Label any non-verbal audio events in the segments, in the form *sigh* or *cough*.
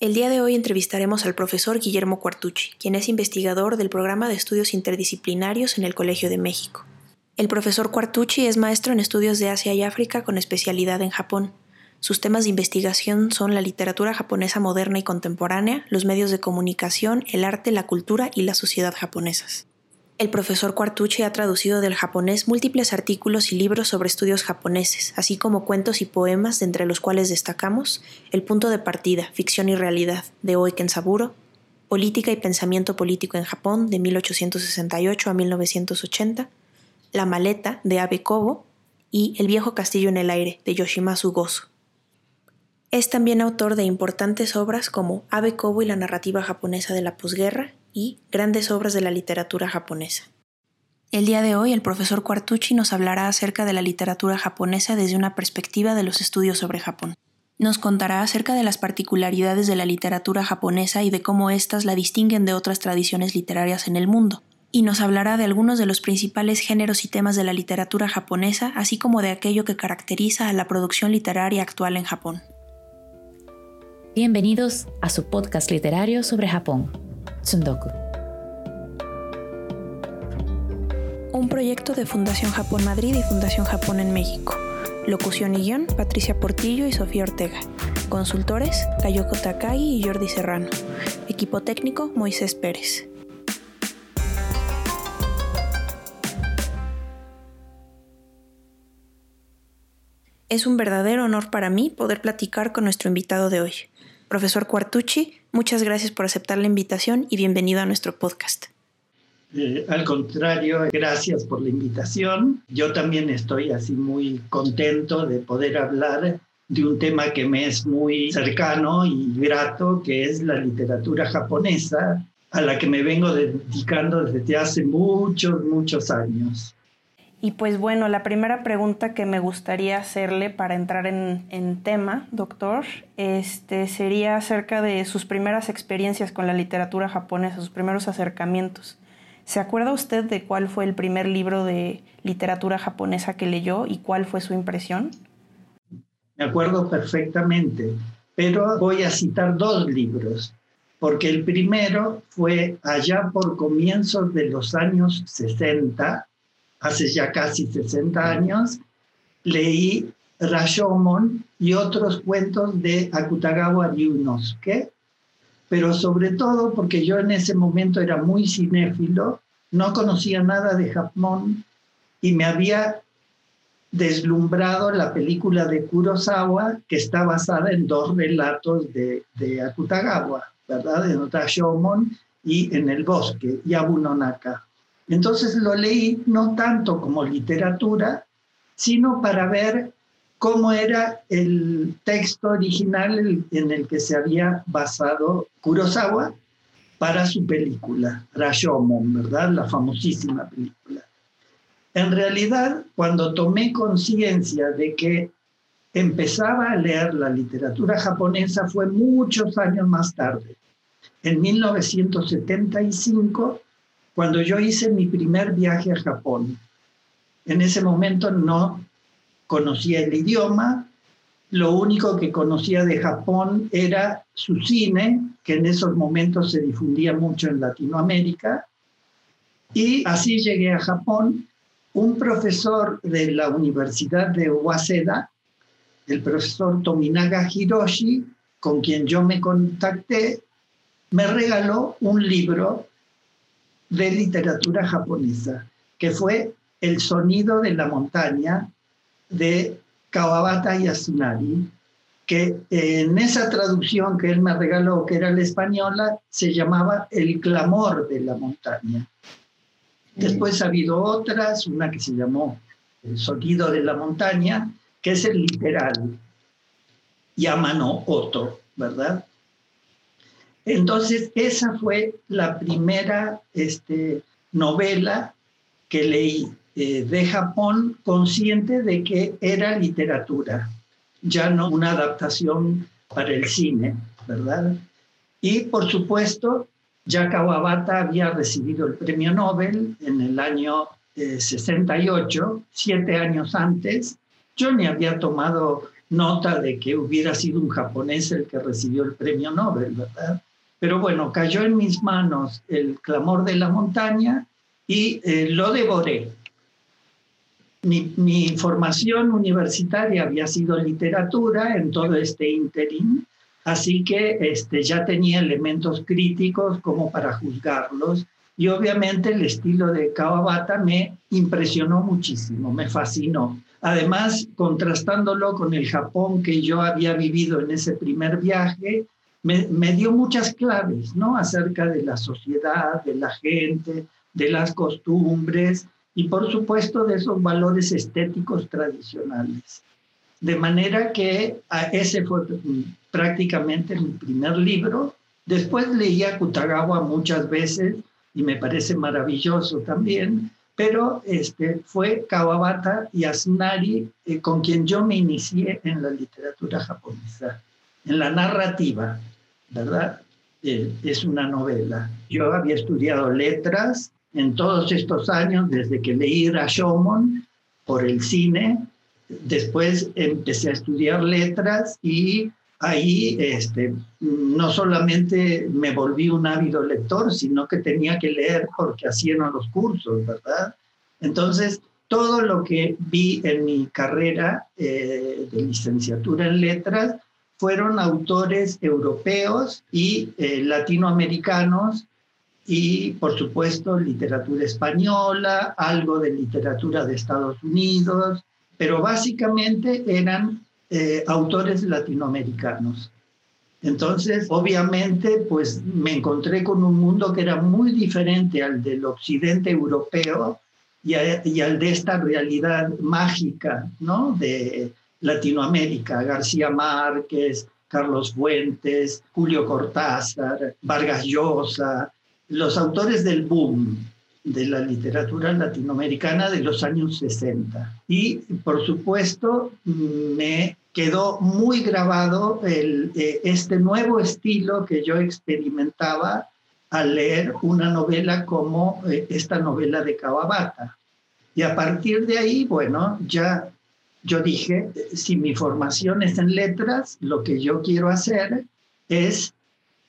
El día de hoy entrevistaremos al profesor Guillermo Cuartucci, quien es investigador del programa de estudios interdisciplinarios en el Colegio de México. El profesor Cuartucci es maestro en estudios de Asia y África con especialidad en Japón. Sus temas de investigación son la literatura japonesa moderna y contemporánea, los medios de comunicación, el arte, la cultura y la sociedad japonesas. El profesor Cuartucci ha traducido del japonés múltiples artículos y libros sobre estudios japoneses, así como cuentos y poemas, entre los cuales destacamos El punto de partida, ficción y realidad, de Oiken Saburo, Política y pensamiento político en Japón, de 1868 a 1980, La maleta, de Abe Kobo, y El viejo castillo en el aire, de Yoshimasu Gozo. Es también autor de importantes obras como Abe Kobo y la narrativa japonesa de la posguerra y grandes obras de la literatura japonesa. El día de hoy el profesor Quartucci nos hablará acerca de la literatura japonesa desde una perspectiva de los estudios sobre Japón. Nos contará acerca de las particularidades de la literatura japonesa y de cómo éstas la distinguen de otras tradiciones literarias en el mundo, y nos hablará de algunos de los principales géneros y temas de la literatura japonesa, así como de aquello que caracteriza a la producción literaria actual en Japón. Bienvenidos a su podcast literario sobre Japón. Tsundoku. Un proyecto de Fundación Japón Madrid y Fundación Japón en México. Locución y guion, Patricia Portillo y Sofía Ortega. Consultores, Kayoko Takagi y Jordi Serrano. Equipo técnico, Moisés Pérez. Es un verdadero honor para mí poder platicar con nuestro invitado de hoy. Profesor Cuartucci, muchas gracias por aceptar la invitación y bienvenido a nuestro podcast. Eh, al contrario, gracias por la invitación. Yo también estoy así muy contento de poder hablar de un tema que me es muy cercano y grato, que es la literatura japonesa, a la que me vengo dedicando desde hace muchos, muchos años. Y pues bueno, la primera pregunta que me gustaría hacerle para entrar en, tema, doctor, este, sería acerca de sus primeras experiencias con la literatura japonesa, sus primeros acercamientos. ¿Se acuerda usted de cuál fue el primer libro de literatura japonesa que leyó y cuál fue su impresión? Me acuerdo perfectamente, pero voy a citar dos libros, porque el primero fue allá por comienzos de los años 60 hace ya casi 60 años, leí Rashomon y otros cuentos de Akutagawa Ryunosuke, pero sobre todo porque yo en ese momento era muy cinéfilo, no conocía nada de Japón y me había deslumbrado la película de Kurosawa que está basada en dos relatos de, Akutagawa, ¿verdad? En Rashomon y en El Bosque, Yabunonaka. Entonces lo leí no tanto como literatura, sino para ver cómo era el texto original en el que se había basado Kurosawa para su película, Rashomon, ¿verdad? La famosísima película. En realidad, cuando tomé conciencia de que empezaba a leer la literatura japonesa fue muchos años más tarde. En 1975 cuando yo hice mi primer viaje a Japón. En ese momento no conocía el idioma, lo único que conocía de Japón era su cine, que en esos momentos se difundía mucho en Latinoamérica, y así llegué a Japón. Un profesor de la Universidad de Waseda, el profesor Tominaga Hiroshi, con quien yo me contacté, me regaló un libro de literatura japonesa, que fue El sonido de la montaña de Kawabata Yasunari, que en esa traducción que él me regaló, que era la española, se llamaba El clamor de la montaña. Después ha habido otras, una que se llamó El sonido de la montaña, que es el literal, Yamano Oto, ¿verdad? Entonces, esa fue la primera este, novela que leí eh, de Japón, consciente de que era literatura, ya no una adaptación para el cine, ¿verdad? Y por supuesto, ya Kawabata había recibido el premio Nobel en el año 68, eh, siete años antes. Yo ni había tomado nota de que hubiera sido un japonés el que recibió el premio Nobel, ¿verdad? Pero bueno, cayó en mis manos el clamor de la montaña y eh, lo devoré. Mi, mi, formación universitaria había sido literatura en todo este interín, así que este, ya tenía elementos críticos como para juzgarlos y obviamente el estilo de Kawabata me impresionó muchísimo, me fascinó. Además, contrastándolo con el Japón que yo había vivido en ese primer viaje, me, dio muchas claves, ¿no? Acerca de la sociedad, de la gente, de las costumbres y por supuesto de esos valores estéticos tradicionales. De manera que ese fue prácticamente mi primer libro. Después leí a Kutagawa muchas veces y me parece maravilloso también, pero este, fue Kawabata y Asunari eh, con quien yo me inicié en la literatura japonesa, en la narrativa, ¿verdad? Eh, es una novela. Yo había estudiado letras en todos estos años, desde que leí Rashomon por el cine, después empecé a estudiar letras y ahí este, no solamente me volví un ávido lector, sino que tenía que leer porque hacían los cursos, ¿verdad? Entonces, todo lo que vi en mi carrera eh, de licenciatura en letras fueron autores europeos y eh, latinoamericanos y, por supuesto, literatura española, algo de literatura de Estados Unidos, pero básicamente eran eh, autores latinoamericanos. Entonces, obviamente, pues me encontré con un mundo que era muy diferente al del occidente europeo y, y al de esta realidad mágica, ¿no? De Latinoamérica, García Márquez, Carlos Fuentes, Julio Cortázar, Vargas Llosa, los autores del boom, de la literatura latinoamericana de los años 60. Y por supuesto me quedó muy grabado eh, este nuevo estilo que yo experimentaba al leer una novela como eh, esta novela de Kawabata. Y a partir de ahí, bueno, ya yo dije, si mi formación es en letras, lo que yo quiero hacer es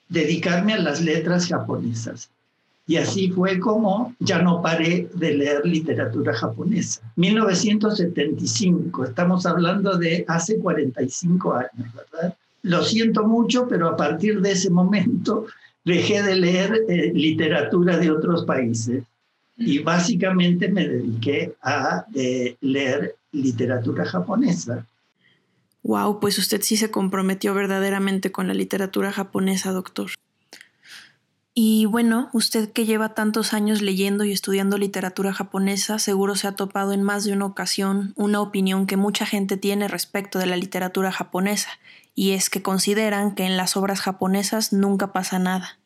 dedicarme a las letras japonesas. Y así fue como ya no paré de leer literatura japonesa. 1975, estamos hablando de hace 45 años, ¿verdad? Lo siento mucho, pero a partir de ese momento dejé de leer eh, literatura de otros países y básicamente me dediqué a eh, leer literatura japonesa. Wow, pues usted sí se comprometió verdaderamente con la literatura japonesa, doctor. Y bueno, usted que lleva tantos años leyendo y estudiando literatura japonesa, seguro se ha topado en más de una ocasión una opinión que mucha gente tiene respecto de la literatura japonesa, y es que consideran que en las obras japonesas nunca pasa nada.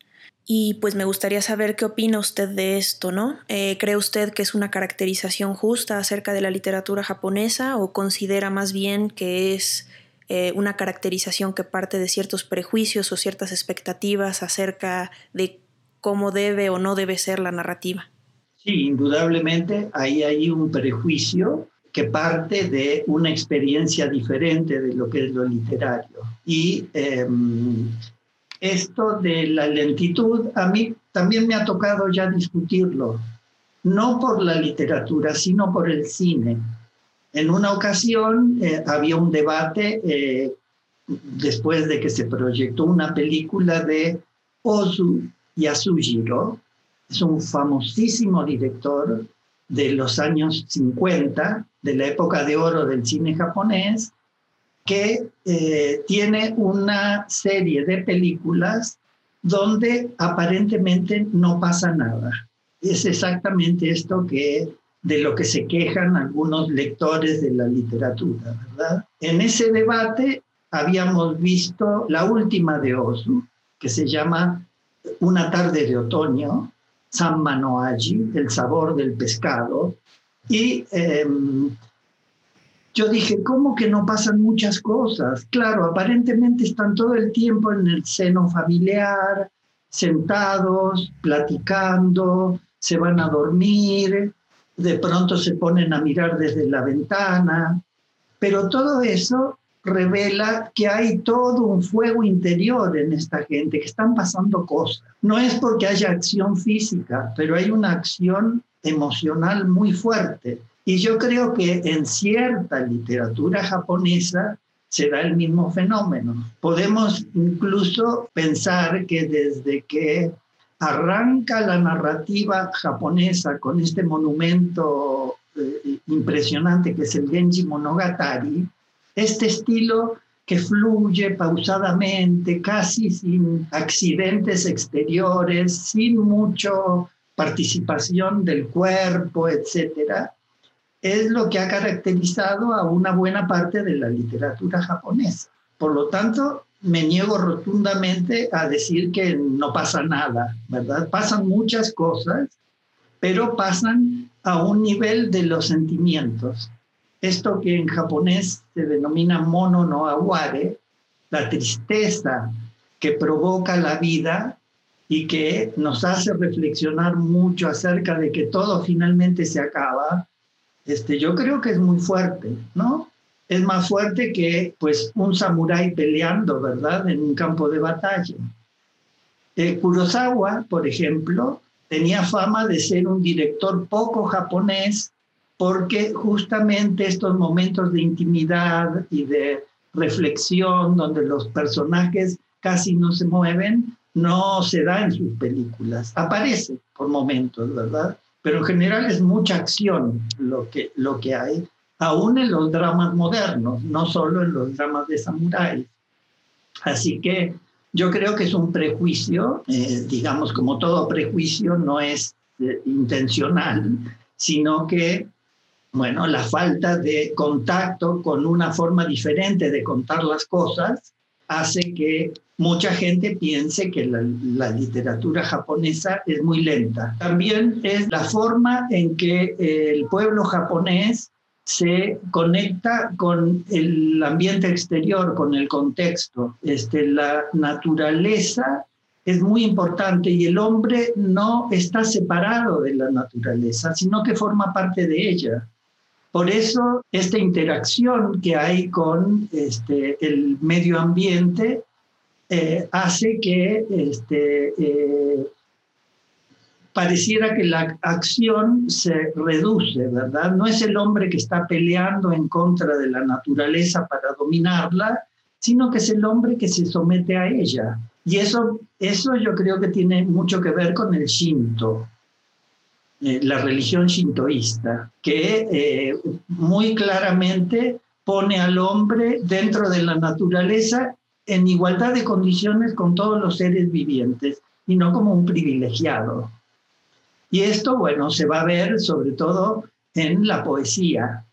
Y pues me gustaría saber qué opina usted de esto, ¿no? Eh, ¿Cree usted que es una caracterización justa acerca de la literatura japonesa o considera más bien que es eh, una caracterización que parte de ciertos prejuicios o ciertas expectativas acerca de cómo debe o no debe ser la narrativa. Sí, indudablemente ahí hay un prejuicio que parte de una experiencia diferente de lo que es lo literario. Y em, esto de la lentitud, a mí también me ha tocado ya discutirlo, no por la literatura, sino por el cine. En una ocasión eh, había un debate eh, después de que se proyectó una película de Ozu Yasujiro, es un famosísimo director de los años 50, de la época de oro del cine japonés, que eh, tiene una serie de películas donde aparentemente no pasa nada. Es exactamente esto que de lo que se quejan algunos lectores de la literatura, ¿verdad? En ese debate habíamos visto la última de Osu, que se llama Una tarde de otoño, San Manoaji, el sabor del pescado, y em, yo dije, ¿cómo que no pasan muchas cosas? Claro, aparentemente están todo el tiempo en el seno familiar, sentados, platicando, se van a dormir, de pronto se ponen a mirar desde la ventana, pero todo eso revela que hay todo un fuego interior en esta gente, que están pasando cosas. No es porque haya acción física, pero hay una acción emocional muy fuerte. Y yo creo que en cierta literatura japonesa se da el mismo fenómeno. Podemos incluso pensar que desde que arranca la narrativa japonesa con este monumento eh, impresionante que es el Genji Monogatari, este estilo que fluye pausadamente, casi sin accidentes exteriores, sin mucha participación del cuerpo, etcétera, es lo que ha caracterizado a una buena parte de la literatura japonesa. Por lo tanto, me niego rotundamente a decir que no pasa nada, ¿verdad? Pasan muchas cosas, pero pasan a un nivel de los sentimientos. Esto que en japonés se denomina mono no aware, la tristeza que provoca la vida y que nos hace reflexionar mucho acerca de que todo finalmente se acaba, este, yo creo que es muy fuerte, ¿no? Es más fuerte que pues un samurái peleando, ¿verdad? En un campo de batalla. Eh, Kurosawa, por ejemplo, tenía fama de ser un director poco japonés porque justamente estos momentos de intimidad y de reflexión donde los personajes casi no se mueven, no se da en sus películas. Aparece por momentos, ¿verdad? Pero en general es mucha acción lo que, lo que hay, aún en los dramas modernos, no solo en los dramas de samuráis. Así que yo creo que es un prejuicio, eh, digamos, como todo prejuicio no es eh, intencional, sino que bueno, la falta de contacto con una forma diferente de contar las cosas hace que mucha gente piense que la, literatura japonesa es muy lenta. También es la forma en que el pueblo japonés se conecta con el ambiente exterior, con el contexto. Este, la naturaleza es muy importante y el hombre no está separado de la naturaleza, sino que forma parte de ella. Por eso, esta interacción que hay con este, el medio ambiente eh, hace que este, eh, pareciera que la acción se reduce, ¿verdad? No es el hombre que está peleando en contra de la naturaleza para dominarla, sino que es el hombre que se somete a ella. Y eso, eso yo creo que tiene mucho que ver con el Shinto. Eh, la religión shintoísta, que muy claramente pone al hombre dentro de la naturaleza en igualdad de condiciones con todos los seres vivientes y no como un privilegiado. Y esto, bueno, se va a ver sobre todo en la poesía.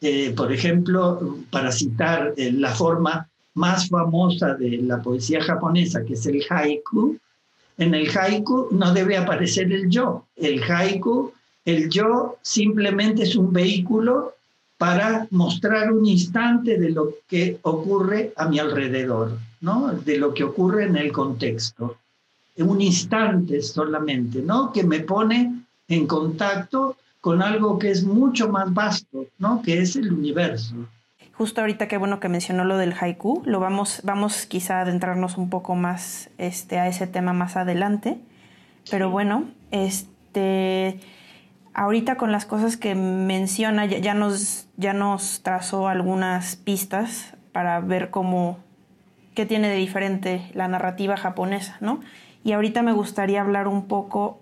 Eh, por ejemplo, para citar la forma más famosa de la poesía japonesa, que es el haiku, en el haiku no debe aparecer el yo. El haiku, el yo simplemente es un vehículo para mostrar un instante de lo que ocurre a mi alrededor, ¿no? De lo que ocurre en el contexto. Un instante solamente, ¿no? Que me pone en contacto con algo que es mucho más vasto, ¿no? Que es el universo justo ahorita qué bueno que mencionó lo del haiku, lo vamos, vamos quizá a adentrarnos un poco más este, a ese tema más adelante. Pero bueno, este, ahorita con las cosas que menciona, ya, nos, ya nos trazó algunas pistas para ver cómo, qué tiene de diferente la narrativa japonesa, ¿no? Y ahorita me gustaría hablar un poco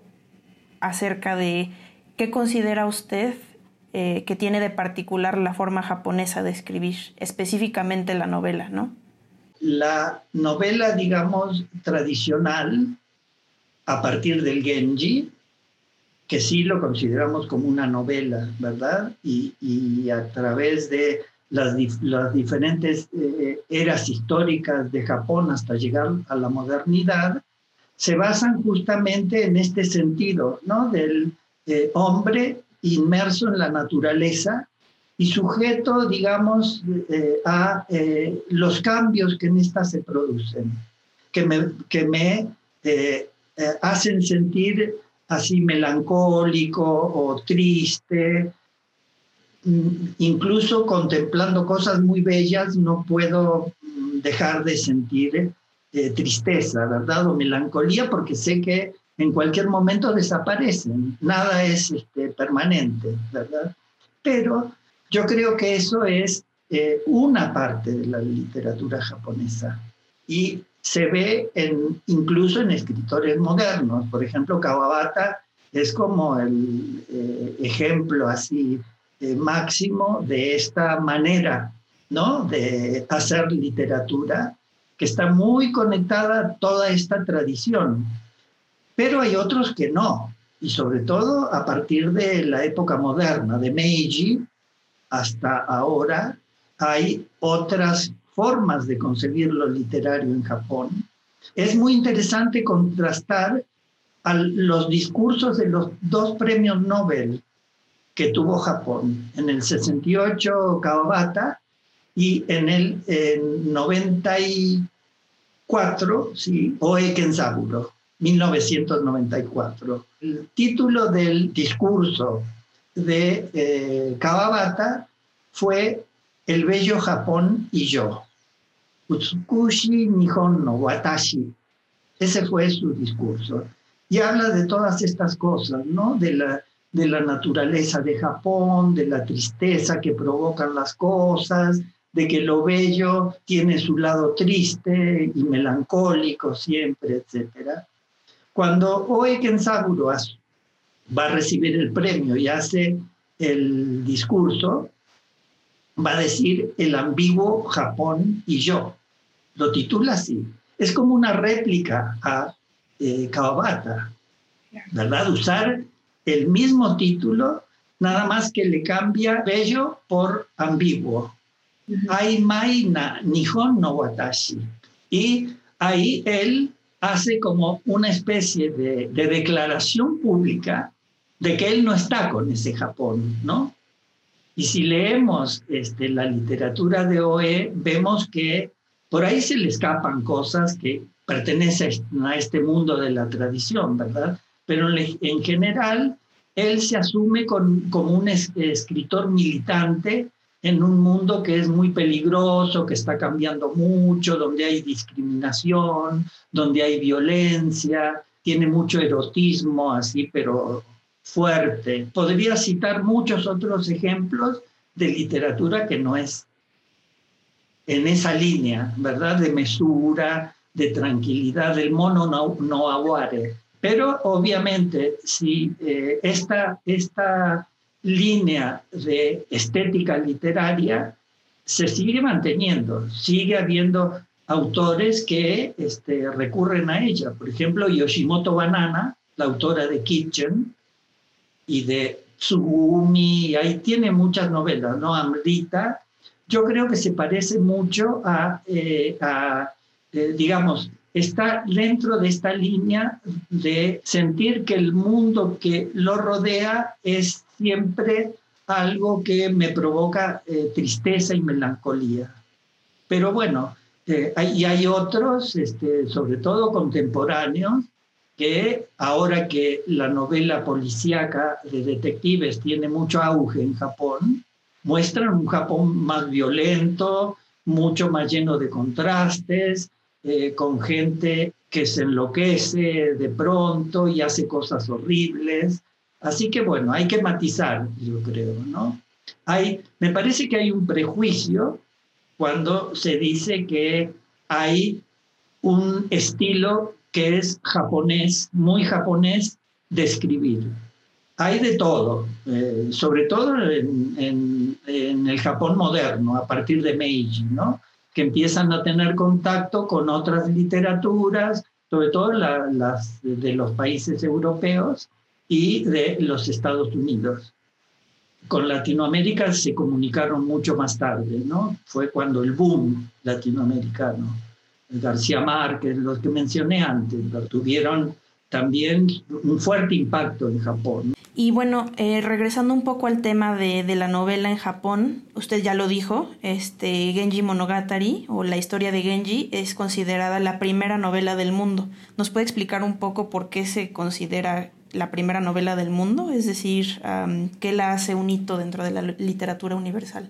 acerca de qué considera usted eh, que tiene de particular la forma japonesa de escribir, específicamente la novela, ¿no? La novela, digamos, tradicional, a partir del Genji, que sí lo consideramos como una novela, ¿verdad? Y, a través de las, las diferentes eh, eras históricas de Japón hasta llegar a la modernidad, se basan justamente en este sentido, ¿no? Del eh, hombre inmerso en la naturaleza y sujeto, digamos, eh, a los cambios que en esta se producen, que me, que me hacen sentir así melancólico o triste. mm, incluso contemplando cosas muy bellas, no puedo mm, dejar de sentir eh, tristeza, ¿verdad? O melancolía, porque sé que en cualquier momento desaparecen. Nada es este, permanente, ¿verdad? Pero yo creo que eso es eh, una parte de la literatura japonesa y se ve incluso en escritores modernos. Por ejemplo, Kawabata es como el eh, ejemplo así eh, máximo de esta manera ¿no? de hacer literatura que está muy conectada a toda esta tradición. Pero hay otros que no, y sobre todo a partir de la época moderna, de Meiji hasta ahora, hay otras formas de concebir lo literario en Japón. Es muy interesante contrastar los discursos de los dos premios Nobel que tuvo Japón. En el 68 Kawabata y en el 94 sí, Oe Kenzaburo, 1994. El título del discurso de eh, Kawabata fue El bello Japón y yo. Utsukushi Nihon no Watashi. Ese fue su discurso. Y habla de todas estas cosas, ¿no? De la, de la naturaleza de Japón, de la tristeza que provocan las cosas, de que lo bello tiene su lado triste y melancólico siempre, etc. Cuando Oe Kensaburo va a recibir el premio y hace el discurso, va a decir el ambiguo Japón y yo. Lo titula así. Es como una réplica a eh, Kawabata, ¿verdad? Usar el mismo título, nada más que le cambia bello por ambiguo. Ai mai na nihon no watashi. Y ahí él hace como una especie de, de, declaración pública de que él no está con ese Japón, ¿no? Y si leemos este, la literatura de Oe, vemos que por ahí se le escapan cosas que pertenecen a este mundo de la tradición, ¿verdad? Pero en general él se asume como un escritor militante en un mundo que es muy peligroso, que está cambiando mucho, donde hay discriminación, donde hay violencia, tiene mucho erotismo así, pero fuerte. Podría citar muchos otros ejemplos de literatura que no es en esa línea, ¿verdad? De mesura, de tranquilidad, del mono no, no aguare. Pero obviamente, si eh, esta, esta línea de estética literaria se sigue manteniendo, sigue habiendo autores que este, recurren a ella. Por ejemplo, Yoshimoto Banana, la autora de Kitchen, y de Tsugumi, ahí tiene muchas novelas, ¿no? Amrita, yo creo que se parece mucho a, eh, eh, digamos, está dentro de esta línea de sentir que el mundo que lo rodea es siempre algo que me provoca eh, tristeza y melancolía. Pero bueno, y hay otros, este, sobre todo contemporáneos, que ahora que la novela policíaca de detectives tiene mucho auge en Japón, muestran un Japón más violento, mucho más lleno de contrastes, eh, con gente que se enloquece de pronto y hace cosas horribles. Así que bueno, hay que matizar, yo creo, ¿no? Hay, me parece que hay un prejuicio cuando se dice que hay un estilo que es japonés, muy japonés de escribir. Hay de todo, eh, sobre todo en, el Japón moderno, a partir de Meiji, ¿no? que empiezan a tener contacto con otras literaturas, sobre todo las de los países europeos y de los Estados Unidos. Con Latinoamérica se comunicaron mucho más tarde, ¿no? Fue cuando el boom latinoamericano. García Márquez, los que mencioné antes, tuvieron también un fuerte impacto en Japón. Y bueno, eh, regresando un poco al tema de, de, la novela en Japón, usted ya lo dijo, este Genji Monogatari o la historia de Genji es considerada la primera novela del mundo. ¿Nos puede explicar un poco por qué se considera la primera novela del mundo, es decir, ¿qué la hace un hito dentro de la literatura universal?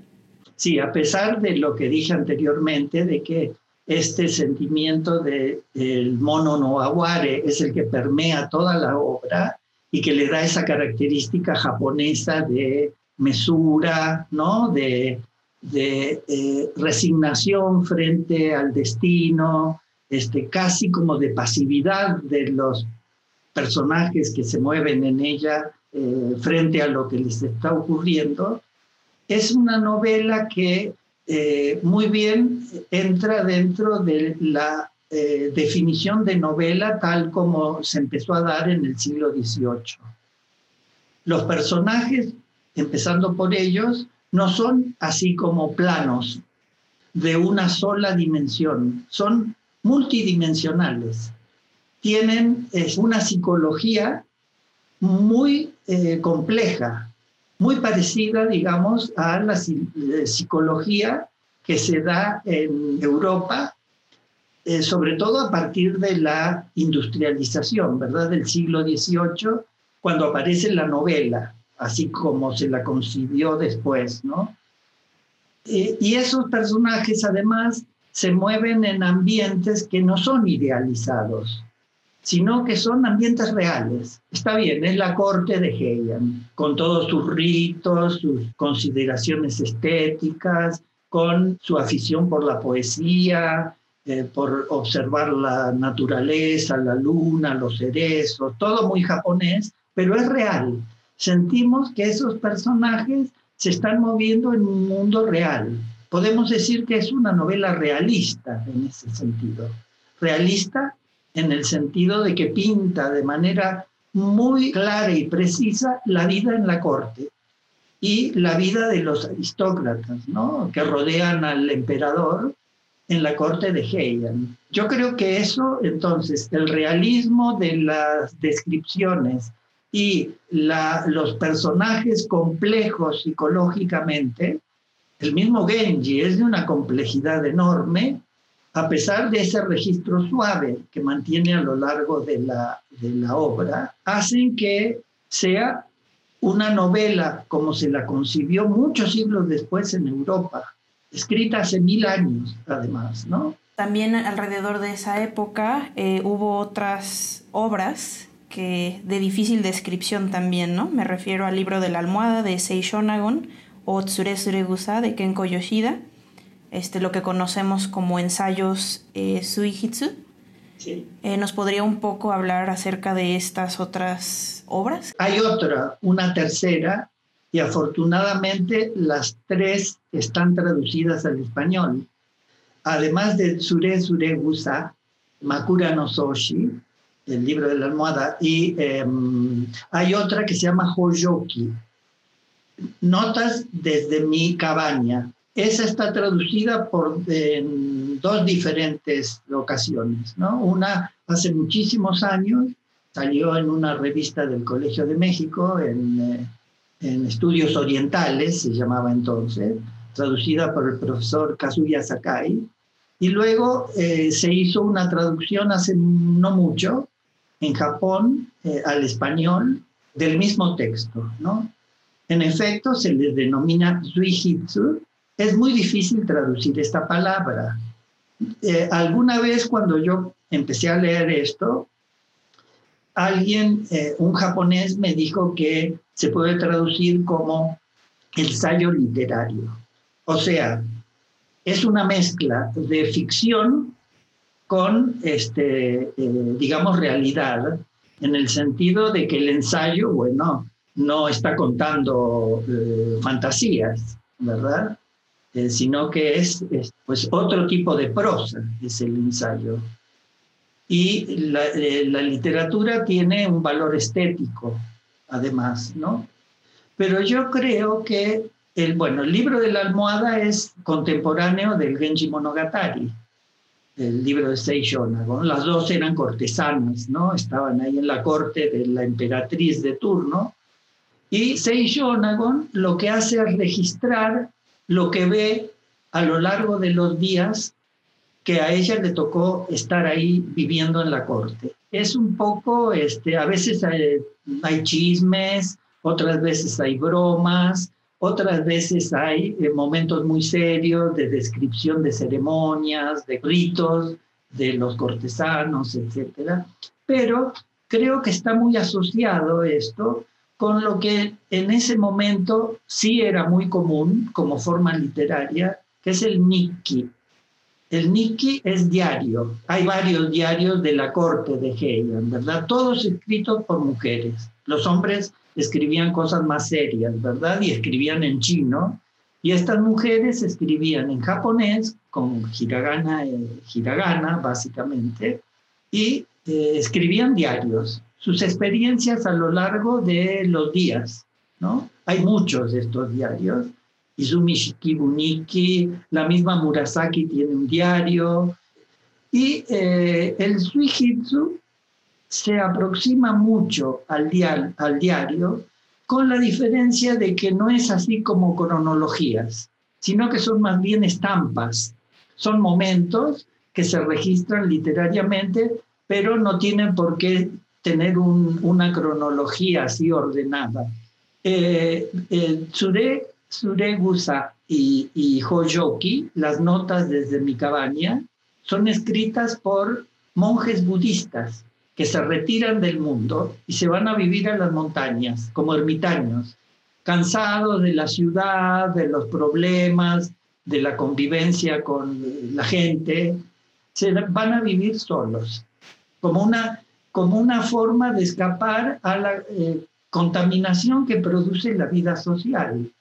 Sí, a pesar de lo que dije anteriormente, de que este sentimiento del el mono no aguare es el que permea toda la obra y que le da esa característica japonesa de mesura, ¿no? de, de eh, resignación frente al destino, este, casi como de pasividad de los personajes que se mueven en ella eh, frente a lo que les está ocurriendo, es una novela que eh, muy bien entra dentro de la eh, definición de novela tal como se empezó a dar en el siglo XVIII. Los personajes, empezando por ellos, no son así como planos de una sola dimensión, son multidimensionales. Tienen una psicología muy eh, compleja, muy parecida, digamos, a la eh, psicología que se da en Europa, eh, sobre todo a partir de la industrialización, ¿verdad?, del siglo XVIII, cuando aparece la novela, así como se la concibió después, ¿no? y esos personajes, además, se mueven en ambientes que no son idealizados, sino que son ambientes reales. Está bien, es la corte de Heian, con todos sus ritos, sus consideraciones estéticas, con su afición por la poesía, eh, por observar la naturaleza, la luna, los cerezos, todo muy japonés, pero es real. Sentimos que esos personajes se están moviendo en un mundo real, podemos decir que es una novela realista en ese sentido. Realista en el sentido de que pinta de manera muy clara y precisa la vida en la corte y la vida de los aristócratas, ¿no? que rodean al emperador en la corte de Heian. Yo creo que eso, entonces, el realismo de las descripciones y los personajes complejos psicológicamente, el mismo Genji es de una complejidad enorme, a pesar de ese registro suave que mantiene a lo largo de la, obra, hacen que sea una novela como se la concibió muchos siglos después en Europa, escrita hace mil años además, ¿no? También alrededor de esa época eh, hubo otras obras que de difícil descripción también, ¿no? Me refiero al libro de la almohada de Seishonagon, o Tsuresure Gusa de Kenko Yoshida, este, lo que conocemos como ensayos eh, Suihitsu. Eh, ¿Nos podría un poco hablar acerca de estas otras obras? Hay otra, una tercera, y afortunadamente las tres están traducidas al español. Además de Tsure Sure Gusa, Makura no Soshi, el libro de la almohada, y em, hay otra que se llama Hoyoki, Notas desde mi cabaña. Esa está traducida por, en dos diferentes ocasiones. ¿no? Una hace muchísimos años, salió en una revista del Colegio de México, en, eh, en Estudios Orientales, se llamaba entonces, traducida por el profesor Kazuya Sakai. Y luego eh, se hizo una traducción hace no mucho en Japón eh, al español del mismo texto, ¿no? En efecto, se les denomina Zuihitsu. Es muy difícil traducir esta palabra. Eh, alguna vez cuando yo empecé a leer esto, alguien, eh, un japonés, me dijo que se puede traducir como ensayo literario. O sea, es una mezcla de ficción con, este, eh, digamos, realidad, en el sentido de que el ensayo, bueno, no está contando fantasías, ¿verdad? Eh, sino que es, pues otro tipo de prosa, es el ensayo. Y la, eh, la, literatura tiene un valor estético, además, ¿no? Pero yo creo que el, bueno, el libro de la almohada es contemporáneo del Genji Monogatari, el libro de Seishonagon. Las dos eran cortesanas, ¿no? Estaban ahí en la corte de la emperatriz de turno y Seishonagon lo que hace es registrar lo que ve a lo largo de los días que a ella le tocó estar ahí viviendo en la corte. Es un poco, este, a veces hay, chismes, otras veces hay bromas, otras veces hay eh, momentos muy serios de descripción de ceremonias, de ritos de los cortesanos, etc. Pero creo que está muy asociado esto con lo que en ese momento sí era muy común como forma literaria, que es el Nikki. El Nikki es diario. Hay varios diarios de la corte de Heian, ¿verdad? Todos escritos por mujeres. Los hombres escribían cosas más serias, ¿verdad? Y escribían en chino. Y estas mujeres escribían en japonés, con hiragana, eh, hiragana básicamente, y eh, escribían diarios, sus experiencias a lo largo de los días, ¿no? Hay muchos de estos diarios. Izumi Shikibuniki, la misma Murasaki tiene un diario. Y eh, el Suijitsu se aproxima mucho al, al diario, con la diferencia de que no es así como cronologías, sino que son más bien estampas. Son momentos que se registran literariamente, pero no tienen por qué tener una cronología así ordenada. Eh, eh, Tsure, Gusa y, y Hoyoki, las notas desde mi cabaña, son escritas por monjes budistas que se retiran del mundo y se van a vivir a las montañas como ermitaños, cansados de la ciudad, de los problemas, de la convivencia con la gente, se van a vivir solos, como una, como una forma de escapar a la eh, contaminación que produce la vida social,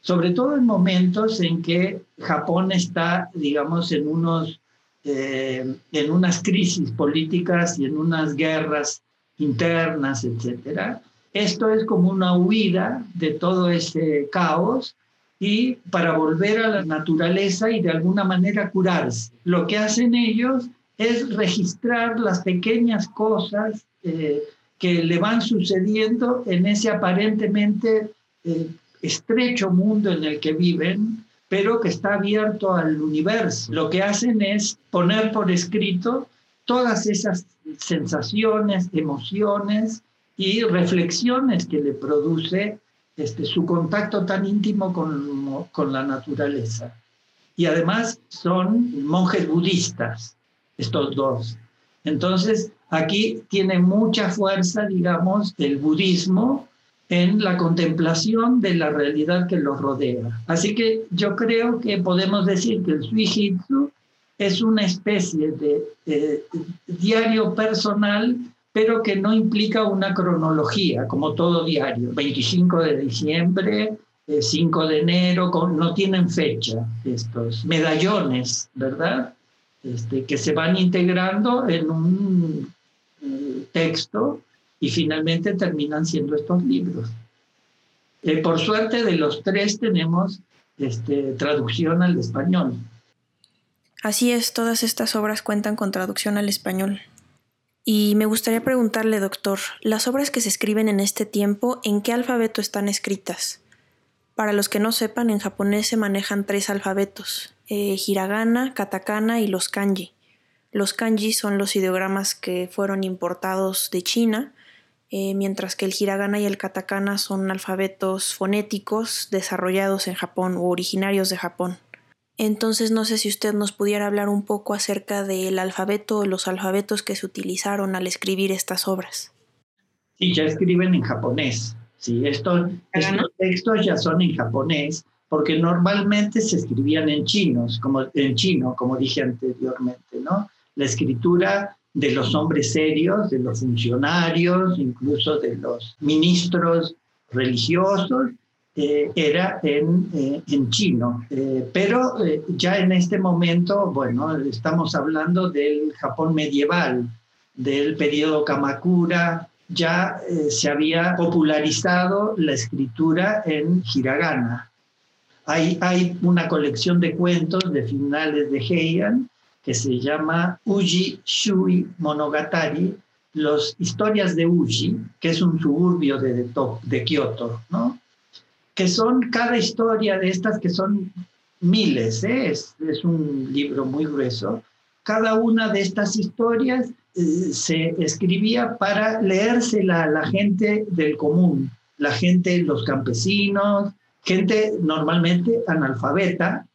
sobre todo en momentos en que Japón está, digamos, en unos eh, en unas crisis políticas y en unas guerras internas, etc. Esto es como una huida de todo ese caos y para volver a la naturaleza y de alguna manera curarse. Lo que hacen ellos es registrar las pequeñas cosas eh, que le van sucediendo en ese aparentemente eh, estrecho mundo en el que viven pero que está abierto al universo. Lo que hacen es poner por escrito todas esas sensaciones, emociones y reflexiones que le produce este, su contacto tan íntimo con, con la naturaleza. Y además son monjes budistas, estos dos. Entonces, aquí tiene mucha fuerza, digamos, el budismo en la contemplación de la realidad que los rodea. Así que yo creo que podemos decir que el Suijitsu es una especie de diario personal, pero que no implica una cronología, como todo diario. 25 de diciembre, 5 eh, de enero, no tienen fecha estos medallones, ¿verdad? Este, que se van integrando en un eh, texto y finalmente terminan siendo estos libros. Eh, por suerte de los tres tenemos este, traducción al español. Así es, todas estas obras cuentan con traducción al español. Y me gustaría preguntarle, doctor, las obras que se escriben en este tiempo, ¿en qué alfabeto están escritas? Para los que no sepan, en japonés se manejan tres alfabetos, eh, hiragana, katakana y los kanji. Los kanji son los ideogramas que fueron importados de China eh, mientras que el hiragana y el katakana son alfabetos fonéticos desarrollados en Japón o originarios de Japón. Entonces no sé si usted nos pudiera hablar un poco acerca del alfabeto o los alfabetos que se utilizaron al escribir estas obras. Sí, ya escriben en japonés. Sí, estos, estos textos ya son en japonés porque normalmente se escribían en chinos, como en chino, como dije anteriormente, ¿no? La escritura de los hombres serios, de los funcionarios, incluso de los ministros religiosos, eh, era en, eh, en chino. Eh, pero ya en este momento, bueno, estamos hablando del Japón medieval, del periodo Kamakura, ya se había popularizado la escritura en hiragana. Hay, hay una colección de cuentos de finales de Heian que se llama Uji Shui Monogatari, las historias de Uji, que es un suburbio de, de, Kioto, ¿no? que son cada historia de estas que son miles, ¿eh? es, es, un libro muy grueso. Cada una de estas historias eh, se escribía para leérsela a la gente del común, la gente, los campesinos, gente normalmente analfabeta,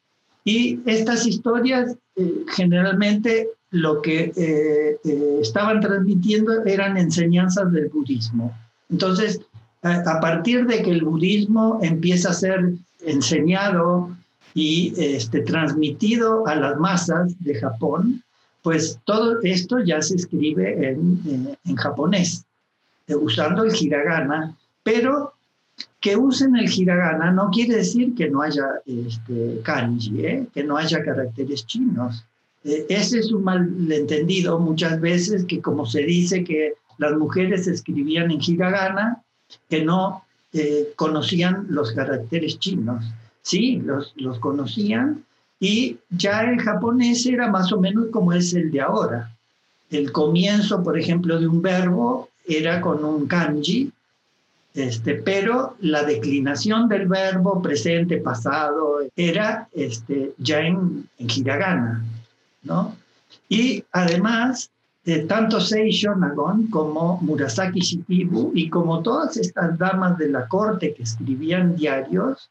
y estas historias eh, generalmente lo que eh, estaban transmitiendo eran enseñanzas del budismo. Entonces, a, partir de que el budismo empieza a ser enseñado y este, transmitido a las masas de Japón, pues todo esto ya se escribe en, en japonés, usando el hiragana, pero que usen el hiragana no quiere decir que no haya este, kanji, ¿eh? que no haya caracteres chinos. Eh, ese es un malentendido muchas veces que como se dice que las mujeres escribían en hiragana, que no eh, conocían los caracteres chinos. Sí, los, los conocían y ya el japonés era más o menos como es el de ahora. El comienzo, por ejemplo, de un verbo era con un kanji, este, pero la declinación del verbo presente, pasado, era este, ya en, en hiragana, ¿no? Y además, de tanto Seisho Nagon como Murasaki Shikibu y como todas estas damas de la corte que escribían diarios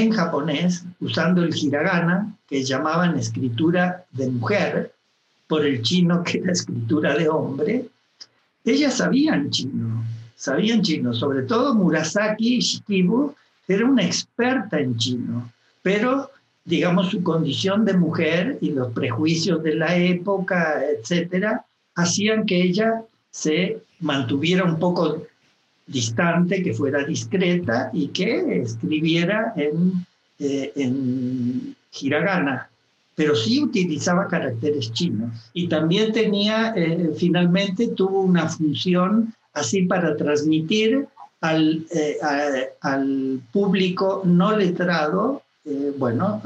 en japonés, usando el hiragana, que llamaban escritura de mujer, por el chino que era escritura de hombre, ellas sabían chino sabían chino, sobre todo Murasaki Shikibu era una experta en chino, pero digamos su condición de mujer y los prejuicios de la época, etcétera, hacían que ella se mantuviera un poco distante, que fuera discreta y que escribiera en, eh, en hiragana, pero sí utilizaba caracteres chinos. Y también tenía, eh, finalmente tuvo una función así para transmitir al, eh, al público no letrado, bueno,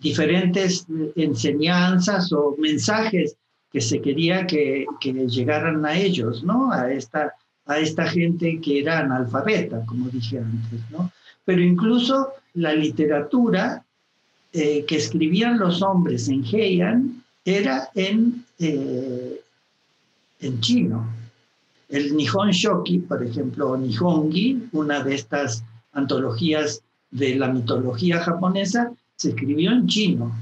diferentes enseñanzas o mensajes que se quería que, que, llegaran a ellos, ¿no? A esta, a esta gente que era analfabeta, como dije antes, ¿no? Pero incluso la literatura que escribían los hombres en Heian era en, en chino, el Nihon Shoki, por ejemplo, Nihongi, una de estas antologías de la mitología japonesa, se escribió en chino.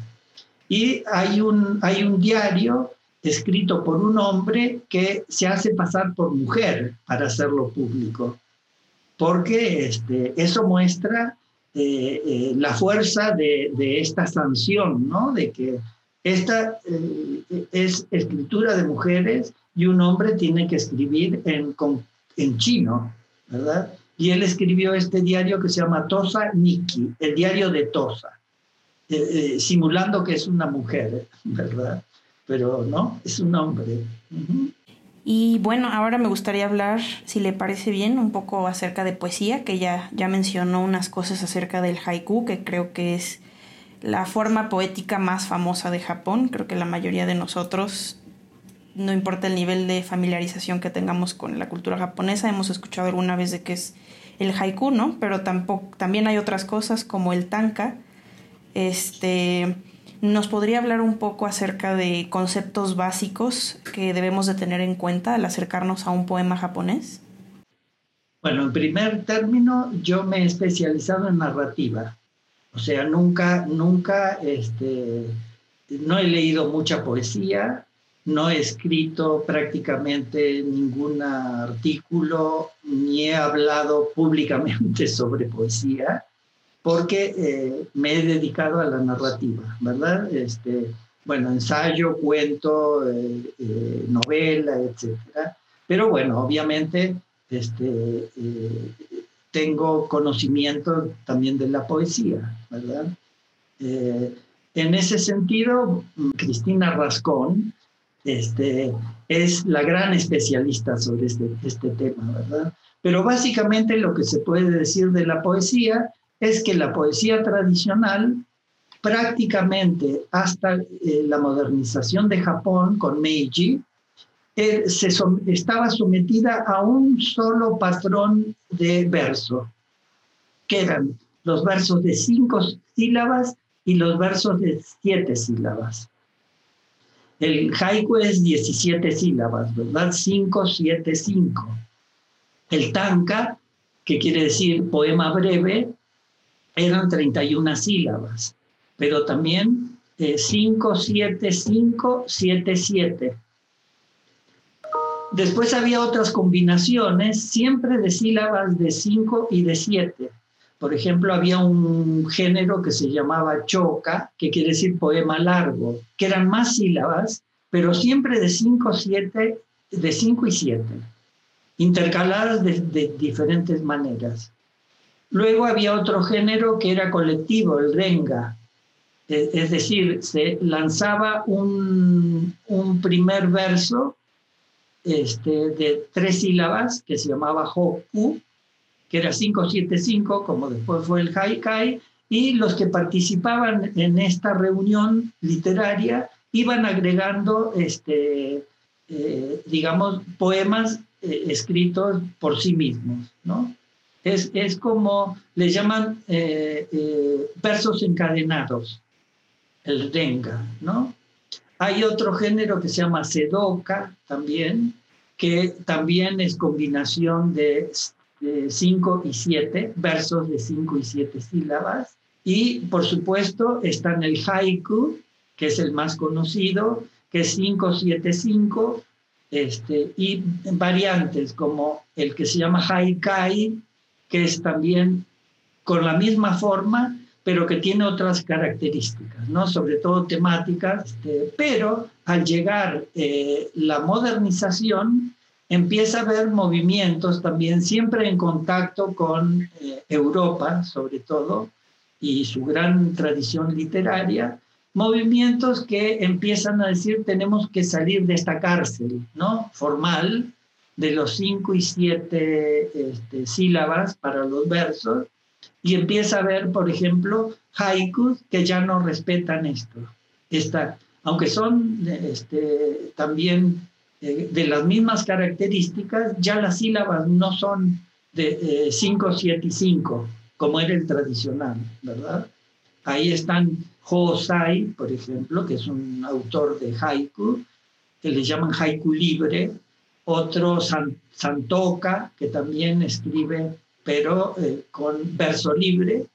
Y hay un, hay un diario escrito por un hombre que se hace pasar por mujer para hacerlo público, porque este, eso muestra eh, eh, la fuerza de, esta sanción, ¿no? de que esta eh, es escritura de mujeres y un hombre tiene que escribir en, en chino, ¿verdad? Y él escribió este diario que se llama Tosa Nikki, el diario de Tosa, simulando que es una mujer, ¿verdad? Pero no, es un hombre. Y bueno, ahora me gustaría hablar, si le parece bien, un poco acerca de poesía, que ya, ya mencionó unas cosas acerca del haiku, que creo que es la forma poética más famosa de Japón. Creo que la mayoría de nosotros no importa el nivel de familiarización que tengamos con la cultura japonesa, hemos escuchado alguna vez de que es el haiku, ¿no? Pero tampoco, también hay otras cosas como el tanka. Este, ¿Nos podría hablar un poco acerca de conceptos básicos que debemos de tener en cuenta al acercarnos a un poema japonés? Bueno, en primer término, yo me he especializado en narrativa. O sea, nunca, nunca, este, no he leído mucha poesía, no he escrito prácticamente ningún artículo ni he hablado públicamente *laughs* sobre poesía porque eh, me he dedicado a la narrativa, ¿verdad? Este, bueno, ensayo, cuento, eh, eh, novela, etc. Pero bueno, obviamente este, tengo conocimiento también de la poesía, ¿verdad? en ese sentido, Cristina Rascón, este, es la gran especialista sobre este, este tema, ¿verdad? Pero básicamente lo que se puede decir de la poesía es que la poesía tradicional prácticamente hasta eh, la modernización de Japón con Meiji, eh, se estaba sometida a un solo patrón de verso, que eran los versos de cinco sílabas y los versos de siete sílabas. El haiku es 17 sílabas, ¿verdad? 5, 7, 5. El tanka, que quiere decir poema breve, eran 31 sílabas, pero también 5, 7, 5, 7, 7. Después había otras combinaciones, siempre de sílabas de 5 y de 7. Por ejemplo, había un género que se llamaba choca, que quiere decir poema largo, que eran más sílabas, pero siempre de 5 7, de 5 y 7, intercaladas de, de, diferentes maneras. Luego había otro género que era colectivo, el renga, es decir, se lanzaba un, un primer verso este, de tres sílabas que se llamaba Hoku, que era 575, como después fue el Haikai, y los que participaban en esta reunión literaria iban agregando, este, eh, digamos, poemas eh, escritos por sí mismos, ¿no? Es, es como, le llaman eh, versos encadenados, el denga, ¿no? Hay otro género que se llama sedoka también, que también es combinación de 5 y 7, versos de 5 y 7 sílabas. Y por supuesto está en el haiku, que es el más conocido, que es 575, este, y variantes como el que se llama haikai, que es también con la misma forma, pero que tiene otras características, ¿no? sobre todo temáticas, este, pero al llegar eh, la modernización, empieza a haber movimientos también siempre en contacto con eh, Europa, sobre todo, y su gran tradición literaria, movimientos que empiezan a decir tenemos que salir de esta cárcel, ¿no? Formal, de los cinco y siete este, sílabas para los versos, y empieza a ver, por ejemplo, haikus que ya no respetan esto. Esta, aunque son este, también eh, de las mismas características, ya las sílabas no son de 5, 7 y 5, como era el tradicional, ¿verdad? Ahí están Hosai, por ejemplo, que es un autor de haiku, que le llaman haiku libre, otro Santoka, que también escribe, pero eh, con verso libre,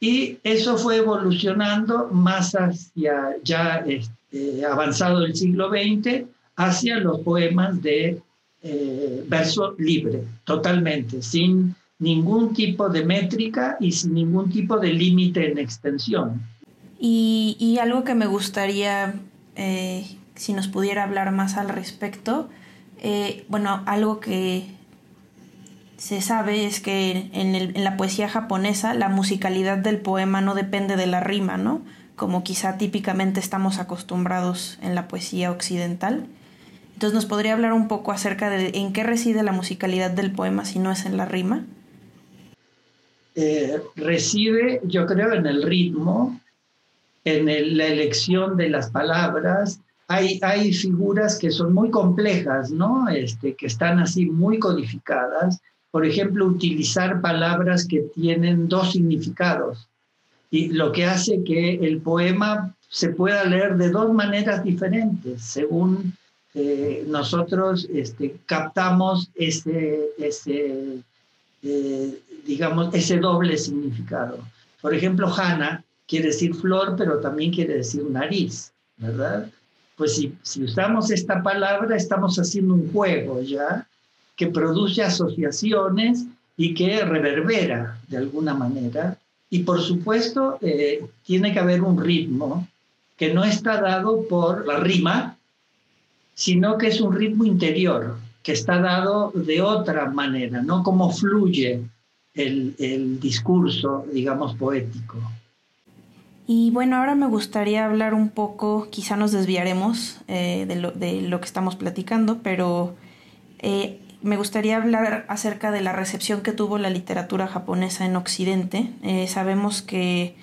y eso fue evolucionando más hacia ya este, avanzado el siglo XX, hacia los poemas de eh, verso libre, totalmente, sin ningún tipo de métrica y sin ningún tipo de límite en extensión. Y, algo que me gustaría, eh, si nos pudiera hablar más al respecto, eh, bueno, algo que se sabe es que en, en, la poesía japonesa la musicalidad del poema no depende de la rima, ¿no? Como quizá típicamente estamos acostumbrados en la poesía occidental. Entonces, ¿nos podría hablar un poco acerca de en qué reside la musicalidad del poema si no es en la rima? Eh, reside, yo creo, en el ritmo, en la elección de las palabras. Hay, hay figuras que son muy complejas, ¿no? Este, que están así muy codificadas. Por ejemplo, utilizar palabras que tienen dos significados. Y lo que hace que el poema se pueda leer de dos maneras diferentes, según eh, nosotros este, captamos ese, ese eh, digamos, ese doble significado. Por ejemplo, Hanna quiere decir flor, pero también quiere decir nariz, ¿verdad? Pues si, usamos esta palabra, estamos haciendo un juego ya que produce asociaciones y que reverbera de alguna manera. Y por supuesto, eh, tiene que haber un ritmo que no está dado por la rima, sino que es un ritmo interior que está dado de otra manera, no como fluye el, discurso, digamos, poético. Y bueno, ahora me gustaría hablar un poco, quizá nos desviaremos eh, de, lo, que estamos platicando, pero eh, me gustaría hablar acerca de la recepción que tuvo la literatura japonesa en Occidente. Eh, sabemos que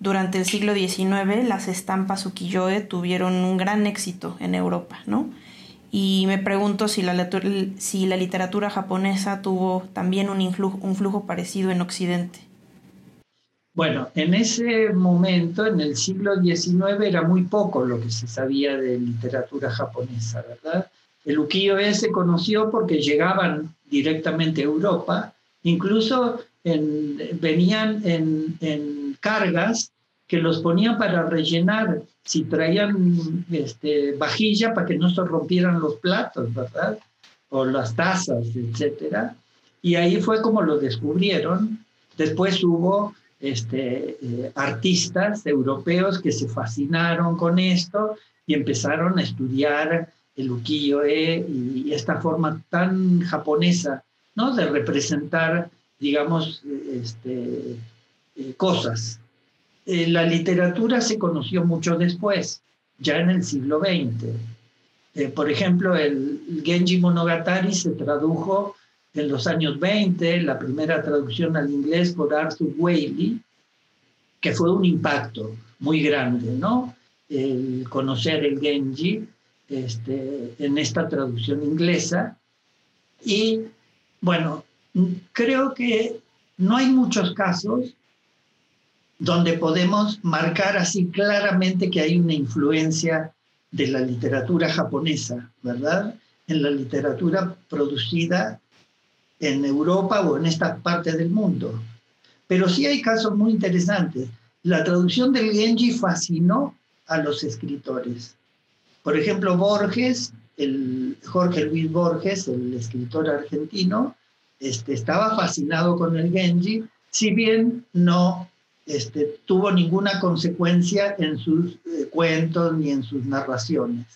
durante el siglo XIX las estampas ukiyo-e tuvieron un gran éxito en Europa, ¿no? Y me pregunto si la, si la literatura japonesa tuvo también un, un flujo parecido en Occidente. Bueno, en ese momento, en el siglo XIX, era muy poco lo que se sabía de literatura japonesa, ¿verdad? El ukiyo-e se conoció porque llegaban directamente a Europa, incluso venían en, cargas que los ponían para rellenar, si traían este, vajilla para que no se rompieran los platos, ¿verdad? O las tazas, etcétera. Y ahí fue como lo descubrieron. Después hubo este, eh, artistas europeos que se fascinaron con esto y empezaron a estudiar el ukiyo-e y esta forma tan japonesa ¿no? de representar, digamos, este, eh, cosas. Eh, la literatura se conoció mucho después, ya en el siglo XX. por ejemplo, el Genji Monogatari se tradujo en los años 20, la primera traducción al inglés por Arthur Whaley, que fue un impacto muy grande, ¿no? El conocer el Genji este, en esta traducción inglesa. Y bueno, creo que no hay muchos casos donde podemos marcar así claramente que hay una influencia de la literatura japonesa, ¿verdad? En la literatura producida en Europa o en esta parte del mundo. Pero sí hay casos muy interesantes. La traducción del Genji fascinó a los escritores. Por ejemplo, Borges, el Jorge Luis Borges, el escritor argentino, este, estaba fascinado con el Genji, si bien no este, tuvo ninguna consecuencia en sus eh, cuentos ni en sus narraciones.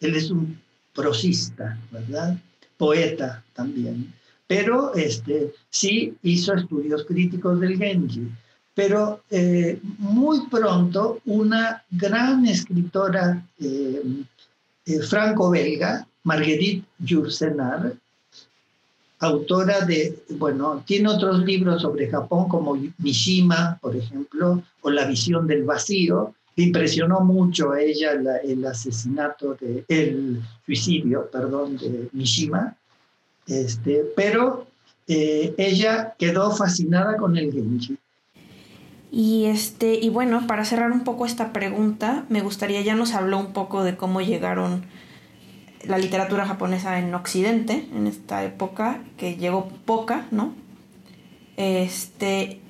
Él es un prosista, ¿verdad? Poeta también pero este, sí hizo estudios críticos del Genji. Pero eh, muy pronto una gran escritora eh, eh, franco-belga, Marguerite Yourcenar, autora de, bueno, tiene otros libros sobre Japón como Mishima, por ejemplo, o La visión del vacío. Impresionó mucho a ella el asesinato, de, el suicidio, perdón, de Mishima. Este, pero eh, ella quedó fascinada con el Genji. Y este, y bueno, para cerrar un poco esta pregunta, me gustaría, ya nos habló un poco de cómo llegaron la literatura japonesa en Occidente, en esta época, que llegó poca, ¿no? Este,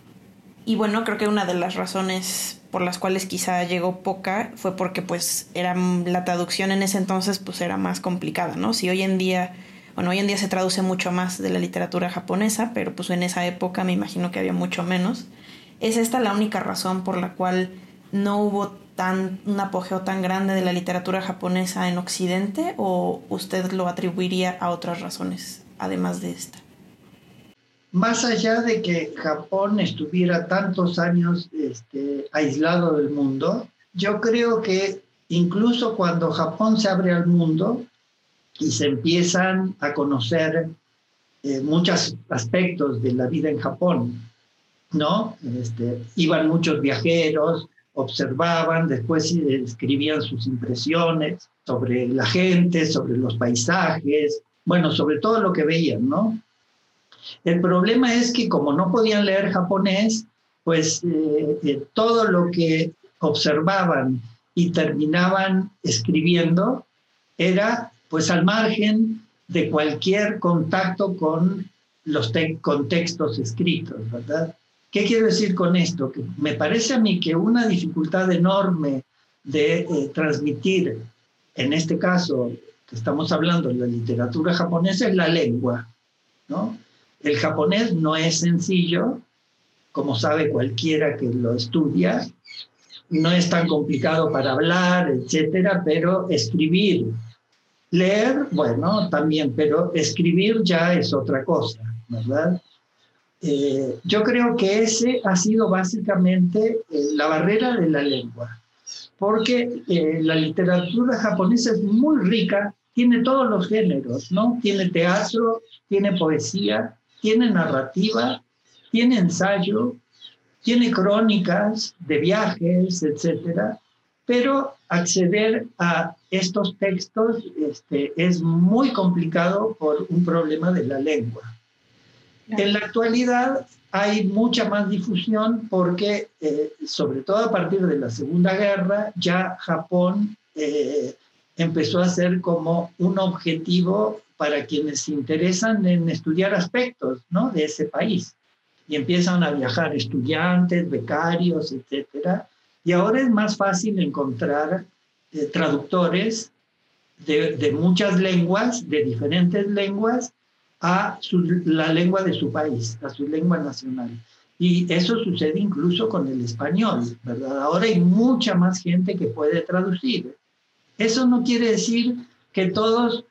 y bueno, creo que una de las razones por las cuales quizá llegó poca fue porque pues era la traducción en ese entonces pues era más complicada, ¿no? Si hoy en día bueno, hoy en día se traduce mucho más de la literatura japonesa, pero pues en esa época me imagino que había mucho menos. ¿Es esta la única razón por la cual no hubo tan, un apogeo tan grande de la literatura japonesa en Occidente o usted lo atribuiría a otras razones además de esta? Más allá de que Japón estuviera tantos años este, aislado del mundo, yo creo que incluso cuando Japón se abre al mundo, y se empiezan a conocer eh, muchos aspectos de la vida en Japón, ¿no? Este, iban muchos viajeros, observaban, después escribían sus impresiones sobre la gente, sobre los paisajes, bueno, sobre todo lo que veían, ¿no? El problema es que como no podían leer japonés, pues eh, eh, todo lo que observaban y terminaban escribiendo era pues al margen de cualquier contacto con los contextos escritos, ¿verdad? ¿Qué quiero decir con esto? Que me parece a mí que una dificultad enorme de eh, transmitir, en este caso estamos hablando de la literatura japonesa, es la lengua, ¿no? El japonés no es sencillo, como sabe cualquiera que lo estudia, no es tan complicado para hablar, etcétera, pero escribir Leer, bueno, también, pero escribir ya es otra cosa, ¿verdad? Eh, yo creo que ese ha sido básicamente eh, la barrera de la lengua, porque eh, la literatura japonesa es muy rica, tiene todos los géneros, ¿no? Tiene teatro, tiene poesía, tiene narrativa, tiene ensayo, tiene crónicas de viajes, etcétera pero acceder a estos textos este, es muy complicado por un problema de la lengua. En la actualidad hay mucha más difusión porque, eh, sobre todo a partir de la Segunda Guerra, ya Japón eh, empezó a ser como un objetivo para quienes se interesan en estudiar aspectos ¿no? de ese país. Y empiezan a viajar estudiantes, becarios, etc. Y ahora es más fácil encontrar eh, traductores de, muchas lenguas, de diferentes lenguas, a la lengua de su país, a su lengua nacional. Y eso sucede incluso con el español, ¿verdad? Ahora hay mucha más gente que puede traducir. Eso no quiere decir que todos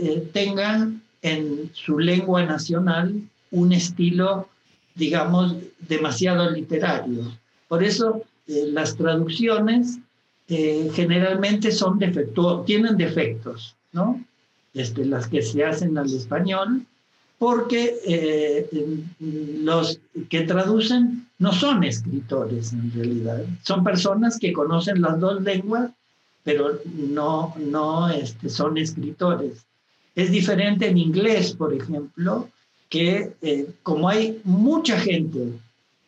eh, tengan en su lengua nacional un estilo, digamos, demasiado literario. Por eso eh, las traducciones eh, generalmente son defectuosas, tienen defectos, ¿no? Este, las que se hacen al español, porque los que traducen no son escritores en realidad, son personas que conocen las dos lenguas, pero no, no este, son escritores. Es diferente en inglés, por ejemplo, que eh, como hay mucha gente,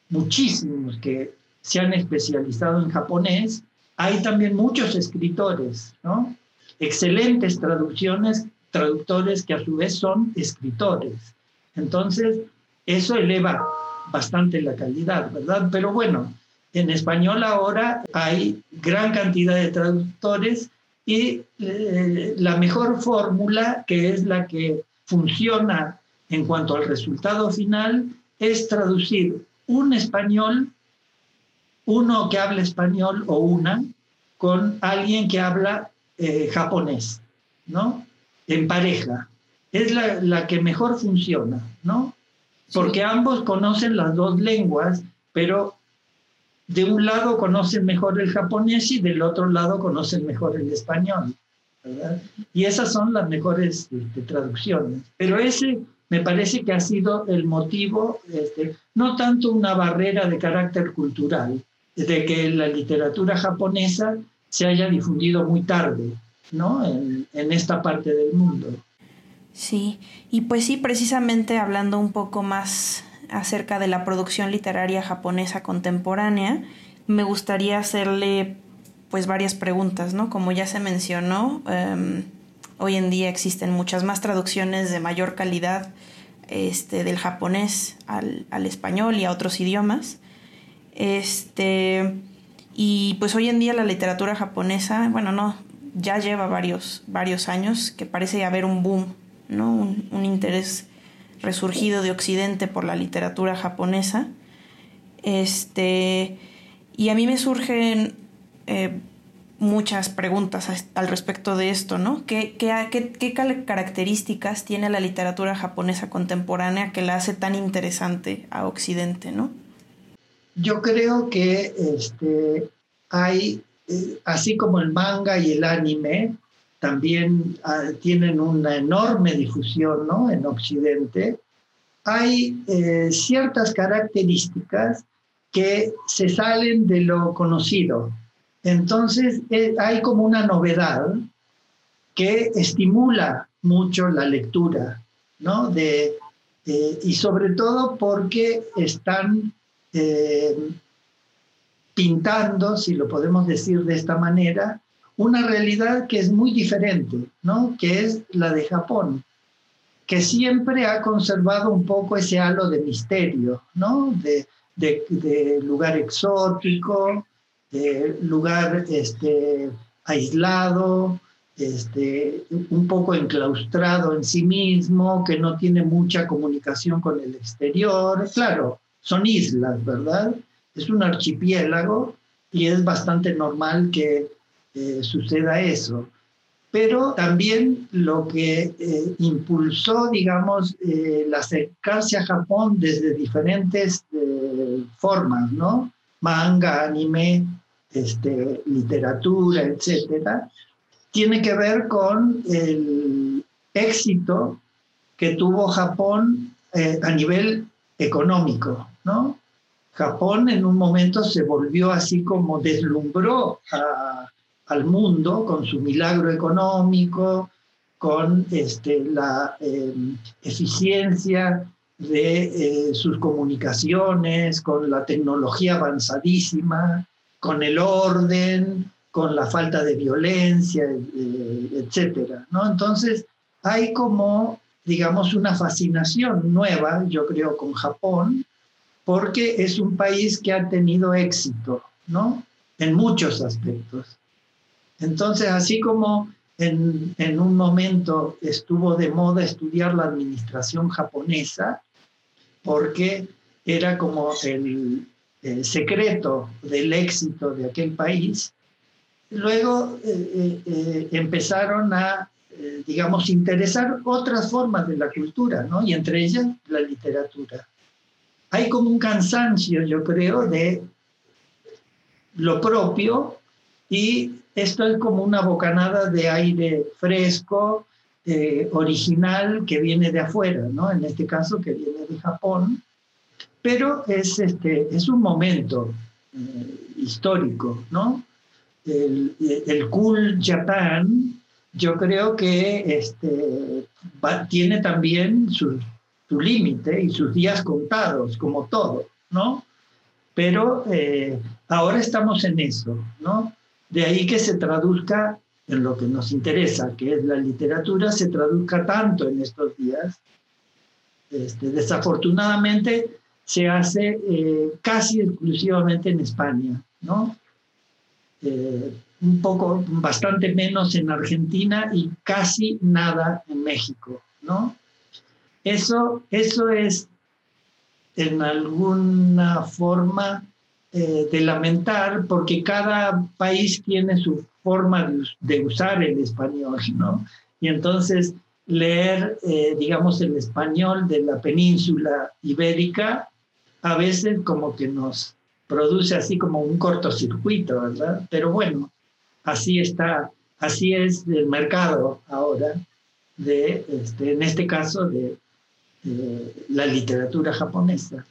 muchísimos que se han especializado en japonés, hay también muchos escritores, ¿no? Excelentes traducciones, traductores que a su vez son escritores. Entonces, eso eleva bastante la calidad, ¿verdad? Pero bueno, en español ahora hay gran cantidad de traductores y eh, la mejor fórmula, que es la que funciona en cuanto al resultado final, es traducir un español, uno que habla español o una, con alguien que habla eh, japonés, ¿no? En pareja. Es la, la, que mejor funciona, ¿no? Porque ambos conocen las dos lenguas, pero de un lado conocen mejor el japonés y del otro lado conocen mejor el español. Y esas son las mejores este, traducciones. Pero ese me parece que ha sido el motivo, este, no tanto una barrera de carácter cultural, de que la literatura japonesa se haya difundido muy tarde, ¿no? En, esta parte del mundo. Sí, y pues sí, precisamente hablando un poco más acerca de la producción literaria japonesa contemporánea, me gustaría hacerle pues varias preguntas, ¿no? Como ya se mencionó, em, hoy en día existen muchas más traducciones de mayor calidad este, del japonés al, al, español y a otros idiomas. Este, y pues hoy en día la literatura japonesa, bueno, no, ya lleva varios, varios años que parece haber un boom, ¿no? Un, interés resurgido de Occidente por la literatura japonesa. Este, y a mí me surgen eh, muchas preguntas al respecto de esto, ¿no? ¿Qué, qué, características tiene la literatura japonesa contemporánea que la hace tan interesante a Occidente, ¿no? Yo creo que este, hay, eh, así como el manga y el anime, también ah, tienen una enorme difusión ¿no? en Occidente, hay eh, ciertas características que se salen de lo conocido. Entonces eh, hay como una novedad que estimula mucho la lectura, ¿no? De, y sobre todo porque están pintando, si lo podemos decir de esta manera, una realidad que es muy diferente, ¿no? que es la de Japón, que siempre ha conservado un poco ese halo de misterio, ¿no? de, lugar exótico, lugar este, aislado, este, un poco enclaustrado en sí mismo, que no tiene mucha comunicación con el exterior. Claro, son islas, ¿verdad? Es un archipiélago y es bastante normal que eh, suceda eso. Pero también lo que eh, impulsó, digamos, eh, el acercarse a Japón desde diferentes formas, ¿no? Manga, anime, este, literatura, etcétera, tiene que ver con el éxito que tuvo Japón a nivel económico, ¿no? Japón en un momento se volvió así como deslumbró al mundo con su milagro económico, con este, la em, eficiencia de eh, sus comunicaciones, con la tecnología avanzadísima, con el orden, con la falta de violencia, eh, etcétera, ¿no? Entonces, hay como, digamos, una fascinación nueva, yo creo, con Japón, porque es un país que ha tenido éxito, ¿no? En muchos aspectos. Entonces, así como en, en, un momento estuvo de moda estudiar la administración japonesa, porque era como el, secreto del éxito de aquel país. Luego eh, eh, eh, empezaron a, digamos, interesar otras formas de la cultura, ¿no? Y entre ellas la literatura. Hay como un cansancio, yo creo, de lo propio y esto es como una bocanada de aire fresco, eh, original que viene de afuera, ¿no? En este caso que viene de Japón, pero es, este, es un momento eh, histórico, ¿no? El, el, Cool Japan, yo creo que este, tiene también su, límite y sus días contados, como todo, ¿no? Pero eh, ahora estamos en eso, ¿no? De ahí que se traduzca en lo que nos interesa, que es la literatura, se traduzca tanto en estos días. Este, desafortunadamente se hace eh, casi exclusivamente en España, ¿no? Eh, un poco, bastante menos en Argentina y casi nada en México, ¿no? Eso, eso es en alguna forma eh, de lamentar porque cada país tiene su forma de, usar el español, ¿no? Y entonces leer, eh, digamos, el español de la península ibérica a veces como que nos produce así como un cortocircuito, ¿verdad? Pero bueno, así está, así es el mercado ahora de, este, en este caso, de la literatura japonesa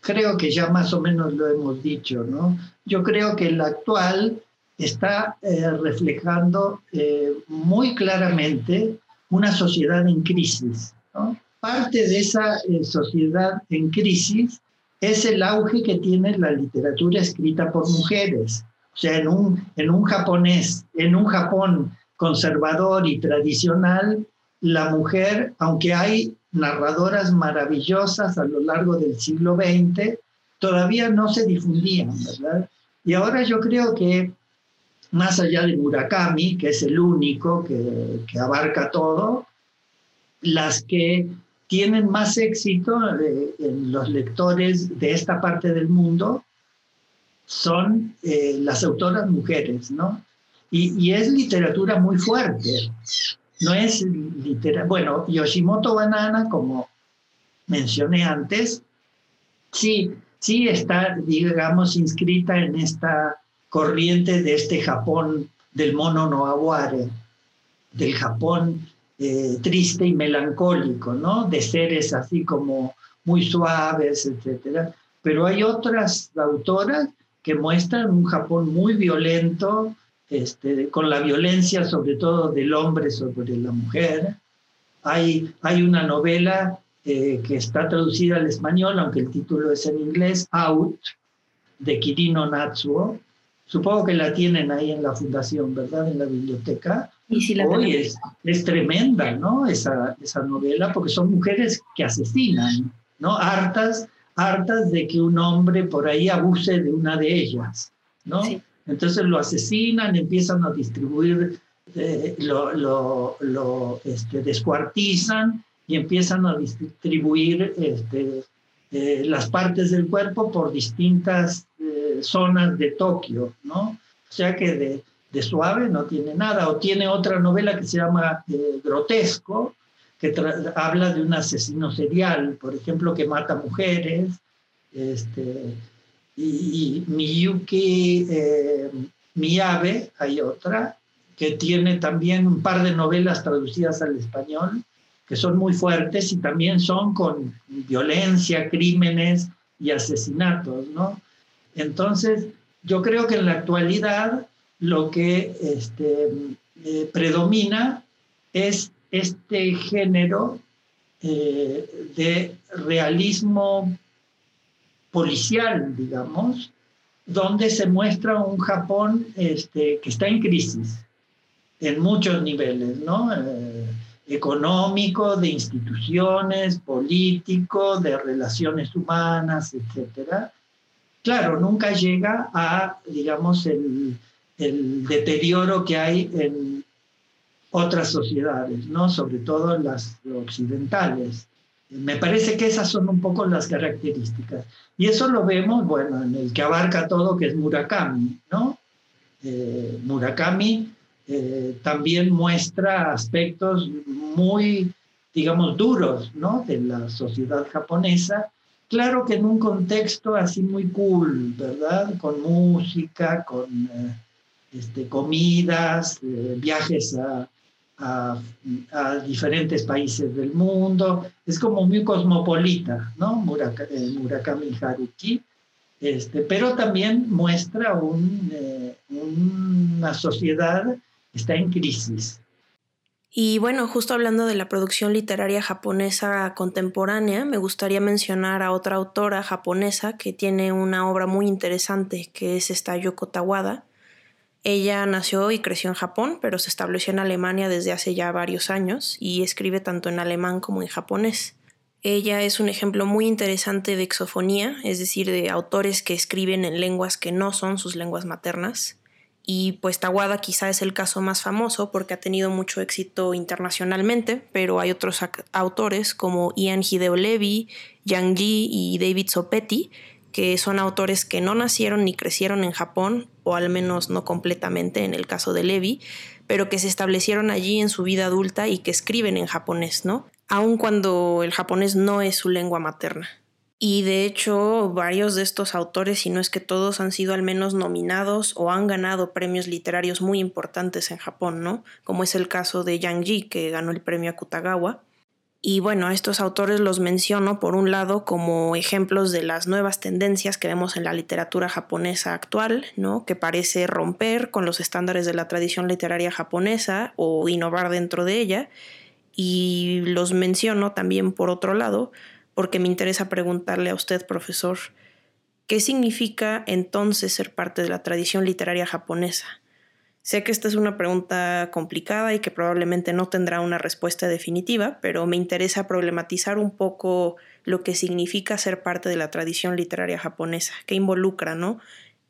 creo que ya más o menos lo hemos dicho, ¿no? Yo creo que el actual está eh, reflejando eh, muy claramente una sociedad en crisis. Parte de esa eh, sociedad en crisis es el auge que tiene la literatura escrita por mujeres. O sea, en un, en un japonés, en un Japón conservador y tradicional, la mujer, aunque hay narradoras maravillosas a lo largo del siglo XX, todavía no se difundían, ¿verdad? Y ahora yo creo que más allá de Murakami, que es el único que, que abarca todo, las que tienen más éxito eh, en los lectores de esta parte del mundo son eh, las autoras mujeres, ¿no? Y, y, es literatura muy fuerte no es literal. Bueno, Yoshimoto Banana, como mencioné antes, sí, sí está, digamos, inscrita en esta corriente de este Japón del mono no aguare, del Japón eh, triste y melancólico, ¿no? De seres así como muy suaves, etc. Pero hay otras autoras que muestran un Japón muy violento, este, con la violencia sobre todo del hombre sobre la mujer. Hay, hay una novela eh, que está traducida al español, aunque el título es en inglés, Out, de Kirino Natsuo. Supongo que la tienen ahí en la fundación, ¿verdad? En la biblioteca. Y si la Hoy es, es, tremenda, ¿no? Esa, esa novela, porque son mujeres que asesinan, ¿no? Hartas, hartas de que un hombre por ahí abuse de una de ellas, ¿no? Entonces lo asesinan, empiezan a distribuir, eh, lo, lo, este, descuartizan y empiezan a distribuir este, eh, las partes del cuerpo por distintas eh, zonas de Tokio, ¿no? O sea que de, de, suave no tiene nada. O tiene otra novela que se llama Grotesco, que habla de un asesino serial, por ejemplo, que mata mujeres. Este, y, Miyuki eh, Miyabe, hay otra, que tiene también un par de novelas traducidas al español, que son muy fuertes y también son con violencia, crímenes y asesinatos, ¿no? Entonces, yo creo que en la actualidad lo que este, eh, predomina es este género eh, de realismo policial, digamos, donde se muestra un Japón este, que está en crisis en muchos niveles, ¿no? Eh, económico, de instituciones, político, de relaciones humanas, etc. Claro, nunca llega a, digamos, el, el deterioro que hay en otras sociedades, ¿no? sobre todo las occidentales. Me parece que esas son un poco las características. Y eso lo vemos, bueno, en el que abarca todo, que es Murakami, ¿no? Eh, Murakami eh, también muestra aspectos muy, digamos, duros, ¿no? De la sociedad japonesa. Claro que en un contexto así muy cool, ¿verdad? Con música, con eh, este, comidas, viajes a, a, diferentes países del mundo. Es como muy cosmopolita, ¿no? Eh, Murakami Haruki. Este, pero también muestra eh, una sociedad está en crisis. Y bueno, justo hablando de la producción literaria japonesa contemporánea, me gustaría mencionar a otra autora japonesa que tiene una obra muy interesante, que es esta Yoko Tawada, ella nació y creció en Japón, pero se estableció en Alemania desde hace ya varios años y escribe tanto en alemán como en japonés. Ella es un ejemplo muy interesante de exofonía, es decir, de autores que escriben en lenguas que no son sus lenguas maternas. Y pues Tawada quizá es el caso más famoso porque ha tenido mucho éxito internacionalmente, pero hay otros autores como Ian Hideo Levy, Yang Ji y David Sopetti que son autores que no nacieron ni crecieron en Japón, o al menos no completamente en el caso de Levi, pero que se establecieron allí en su vida adulta y que escriben en japonés, ¿no? Aun cuando el japonés no es su lengua materna. Y de hecho, varios de estos autores, si no es que todos, han sido al menos nominados o han ganado premios literarios muy importantes en Japón, ¿no? Como es el caso de Yang Ji, que ganó el premio Akutagawa, y bueno, estos autores los menciono por un lado como ejemplos de las nuevas tendencias que vemos en la literatura japonesa actual, ¿no? que parece romper con los estándares de la tradición literaria japonesa o innovar dentro de ella. Y los menciono también por otro lado porque me interesa preguntarle a usted, profesor, ¿qué significa entonces ser parte de la tradición literaria japonesa? Sé que esta es una pregunta complicada y que probablemente no tendrá una respuesta definitiva, pero me interesa problematizar un poco lo que significa ser parte de la tradición literaria japonesa, qué involucra, ¿no?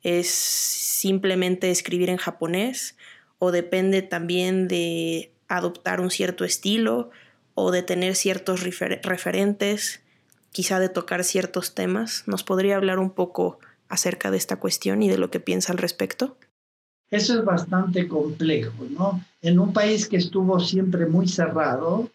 ¿Es simplemente escribir en japonés o depende también de adoptar un cierto estilo o de tener ciertos referentes, quizá de tocar ciertos temas? ¿Nos podría hablar un poco acerca de esta cuestión y de lo que piensa al respecto? Eso es bastante complejo, ¿no? En un país que estuvo siempre muy cerrado,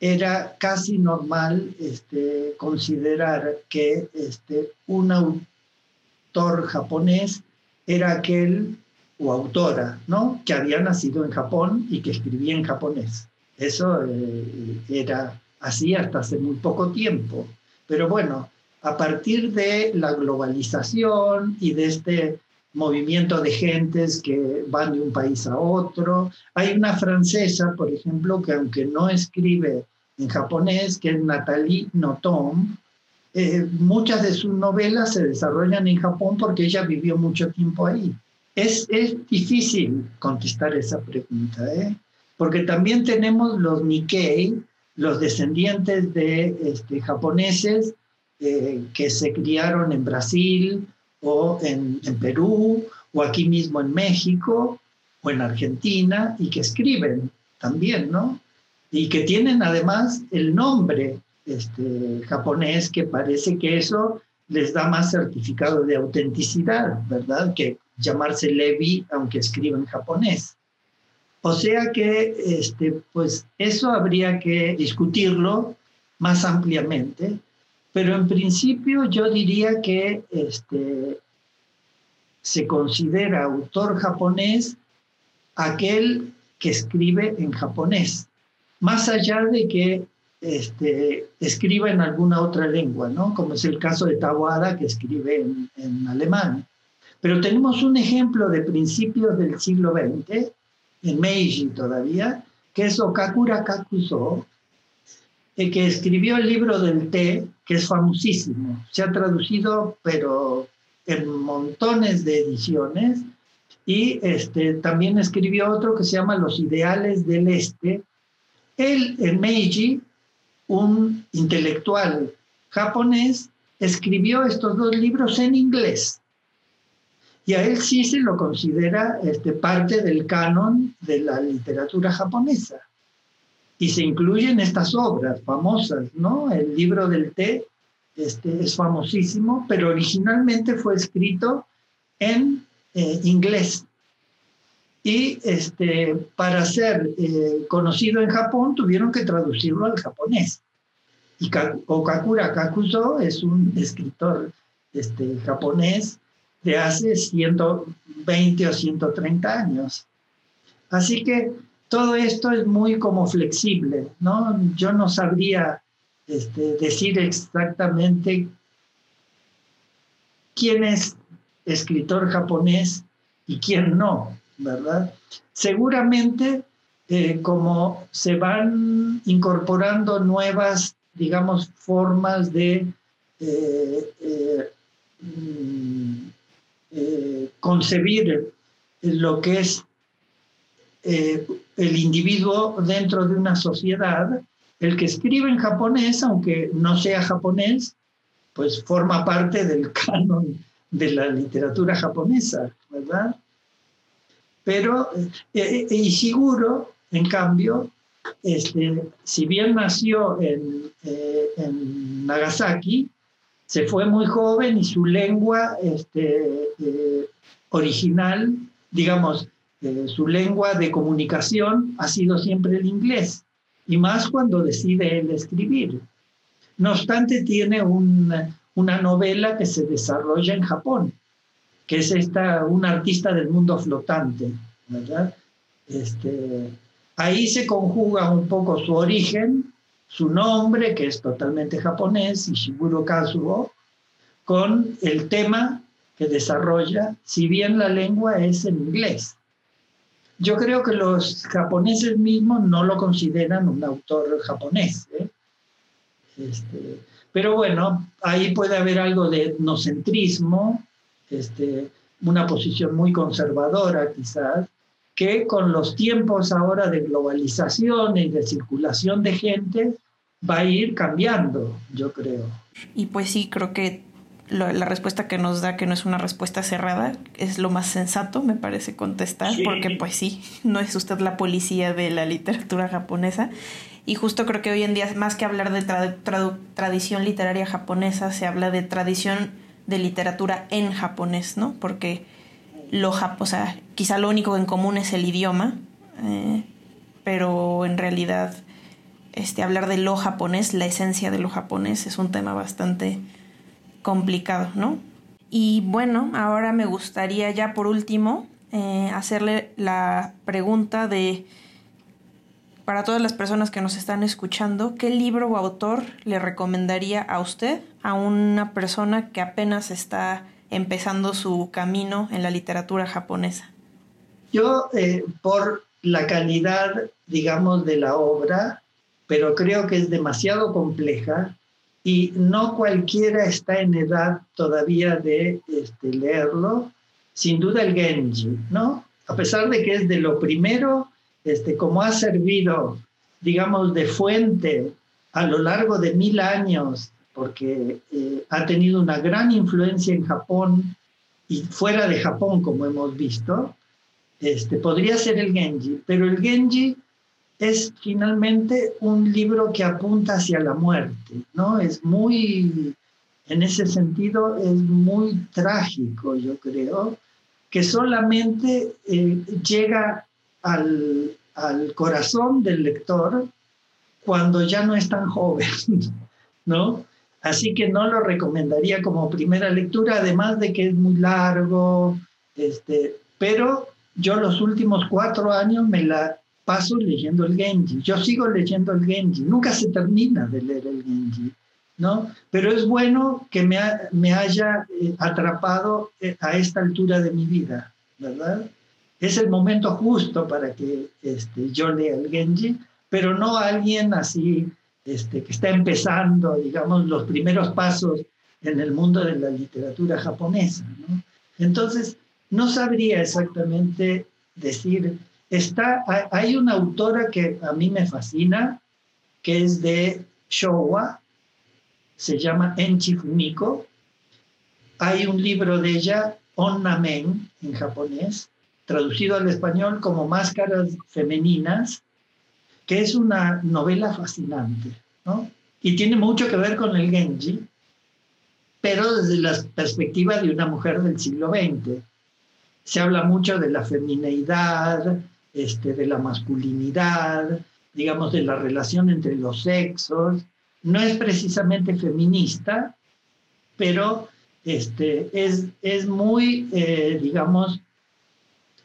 era casi normal este, considerar que este, un autor japonés era aquel o autora, ¿no? Que había nacido en Japón y que escribía en japonés. Eso eh, era así hasta hace muy poco tiempo. Pero bueno, a partir de la globalización y de este movimiento de gentes que van de un país a otro. Hay una francesa, por ejemplo, que aunque no escribe en japonés, que es Nathalie Nothomb, eh, muchas de sus novelas se desarrollan en Japón porque ella vivió mucho tiempo ahí. Es, es difícil contestar esa pregunta, ¿eh? porque también tenemos los Nikkei, los descendientes de este, japoneses eh, que se criaron en Brasil o en, Perú, o aquí mismo en México, o en Argentina, y que escriben también, ¿no? Y que tienen además el nombre este, japonés, que parece que eso les da más certificado de autenticidad, ¿verdad? Que llamarse Levi, aunque escriba en japonés. O sea que, este, pues, eso habría que discutirlo más ampliamente, pero en principio yo diría que este, se considera autor japonés aquel que escribe en japonés, más allá de que este, escriba en alguna otra lengua, ¿no? como es el caso de Tawada, que escribe en, en alemán. Pero tenemos un ejemplo de principios del siglo XX, en Meiji todavía, que es Okakura Kakuzo, eh, que escribió el libro del té, que es famosísimo. Se ha traducido, pero en montones de ediciones. Y este, también escribió otro que se llama Los Ideales del Este. Él, Meiji, un intelectual japonés, escribió estos dos libros en inglés. Y a él sí se lo considera este, parte del canon de la literatura japonesa. Y se incluyen estas obras famosas, ¿no? El libro del té este, es famosísimo, pero originalmente fue escrito en eh, inglés. Y este, para ser eh, conocido en Japón tuvieron que traducirlo al japonés. Y Okakura Kakuzo es un escritor este, japonés de hace 120 o 130 años. Así que todo esto es muy como flexible, ¿no? Yo no sabría este, decir exactamente quién es escritor japonés y quién no, ¿verdad? Seguramente eh, como se van incorporando nuevas, digamos, formas de eh, eh, mm, concebir lo que es el individuo dentro de una sociedad, el que escribe en japonés, aunque no sea japonés, pues forma parte del *laughs* canon de la literatura japonesa, ¿verdad? Pero eh, eh en cambio, este, si bien nació en, eh, en, Nagasaki, se fue muy joven y su lengua este, eh, original, digamos, su lengua de comunicación ha sido siempre el inglés, y más cuando decide él escribir. No obstante, tiene una, novela que se desarrolla en Japón, que es esta, un artista del mundo flotante. Este, ahí se conjuga un poco su origen, su nombre, que es totalmente japonés, Ishiguro Kazuo, con el tema que desarrolla, si bien la lengua es en inglés. Yo creo que los japoneses mismos no lo consideran un autor japonés. ¿eh? Este, pero bueno, ahí puede haber algo de etnocentrismo, este, una posición muy conservadora quizás, que con los tiempos ahora de globalización y de circulación de gente va a ir cambiando, yo creo. Y pues sí, creo que la respuesta que nos da, que no es una respuesta cerrada, es lo más sensato, me parece contestar, porque pues sí, no es usted la policía de la literatura japonesa. Y justo creo que hoy en día, más que hablar de tradición literaria japonesa, se habla de tradición de literatura en japonés, ¿no? Porque lo, o sea, quizá lo único en común es el idioma, eh, pero en realidad este, hablar de lo japonés, la esencia de lo japonés, es un tema bastante complicado, ¿no? Y bueno, ahora me gustaría ya por último eh, hacerle la pregunta de, para todas las personas que nos están escuchando, ¿qué libro o autor le recomendaría a usted, a una persona que apenas está empezando su camino en la literatura japonesa? Yo, eh, por la calidad, digamos, de la obra, pero creo que es demasiado compleja, y no cualquiera está en edad todavía de este, leerlo. Sin duda el Genji, ¿no? A pesar de que es de lo primero, este, como ha servido, digamos, de fuente a lo largo de mil años, porque eh, ha tenido una gran influencia en Japón y fuera de Japón, como hemos visto, este, podría ser el Genji, pero el Genji es finalmente un libro que apunta hacia la muerte, ¿no? Es muy, en ese sentido, es muy trágico, yo creo, que solamente eh, llega al, al corazón del lector cuando ya no es tan joven, *laughs* ¿no? Así que no lo recomendaría como primera lectura, además de que es muy largo, este, pero yo los últimos cuatro años me la paso leyendo el Genji. Yo sigo leyendo el Genji. Nunca se termina de leer el Genji, ¿no? Pero es bueno que me, me haya eh, atrapado eh, a esta altura de mi vida, ¿verdad? Es el momento justo para que este, yo lea el Genji, pero no alguien así este, que está empezando, digamos, los primeros pasos en el mundo de la literatura japonesa. Entonces, no sabría exactamente decir, está, hay una autora que a mí me fascina, que es de Showa, se llama Enchi Fumiko. Hay un libro de ella, Onnamen, en japonés, traducido al español como Máscaras Femeninas, que es una novela fascinante, ¿no? Y tiene mucho que ver con el Genji, pero desde la perspectiva de una mujer del siglo XX. Se habla mucho de la femineidad, este, de la masculinidad, digamos, de la relación entre los sexos. No es precisamente feminista, pero este, es, es muy, eh, digamos,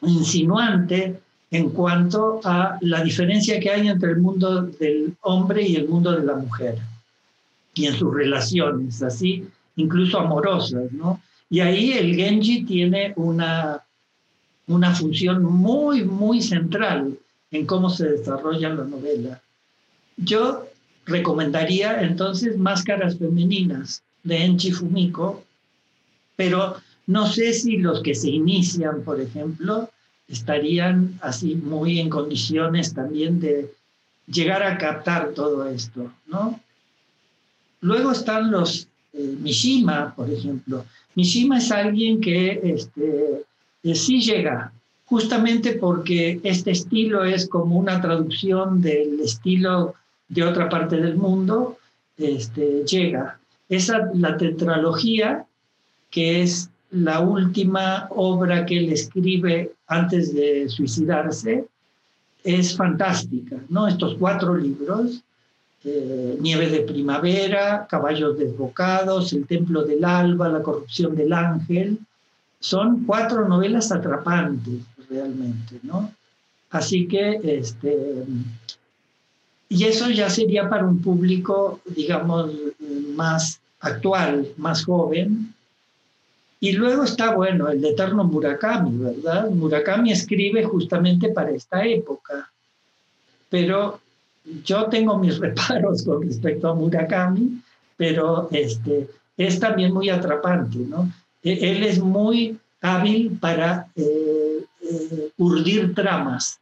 insinuante en cuanto a la diferencia que hay entre el mundo del hombre y el mundo de la mujer y en sus relaciones, así, incluso amorosas, ¿no? Y ahí el Genji tiene una, una función muy, muy central en cómo se desarrolla la novela. Yo recomendaría entonces Máscaras Femeninas de Enchi Fumiko, pero no sé si los que se inician, por ejemplo, estarían así muy en condiciones también de llegar a captar todo esto, ¿no? Luego están los eh, Mishima, por ejemplo. Mishima es alguien que este, eh, sí llega, justamente porque este estilo es como una traducción del estilo de otra parte del mundo, este, llega. Esa, la tetralogía, que es la última obra que él escribe antes de suicidarse, es fantástica, ¿no? Estos cuatro libros, eh, Nieve de Primavera, Caballos Desbocados, El Templo del Alba, La Corrupción del Ángel, son cuatro novelas atrapantes realmente, ¿no? Así que, este, y eso ya sería para un público, digamos, más actual, más joven, y luego está, bueno, el eterno Murakami, ¿verdad? Murakami escribe justamente para esta época. Pero yo tengo mis *laughs* reparos con respecto a Murakami, pero este, es también muy atrapante, ¿no? E, él es muy hábil para eh, eh, urdir tramas.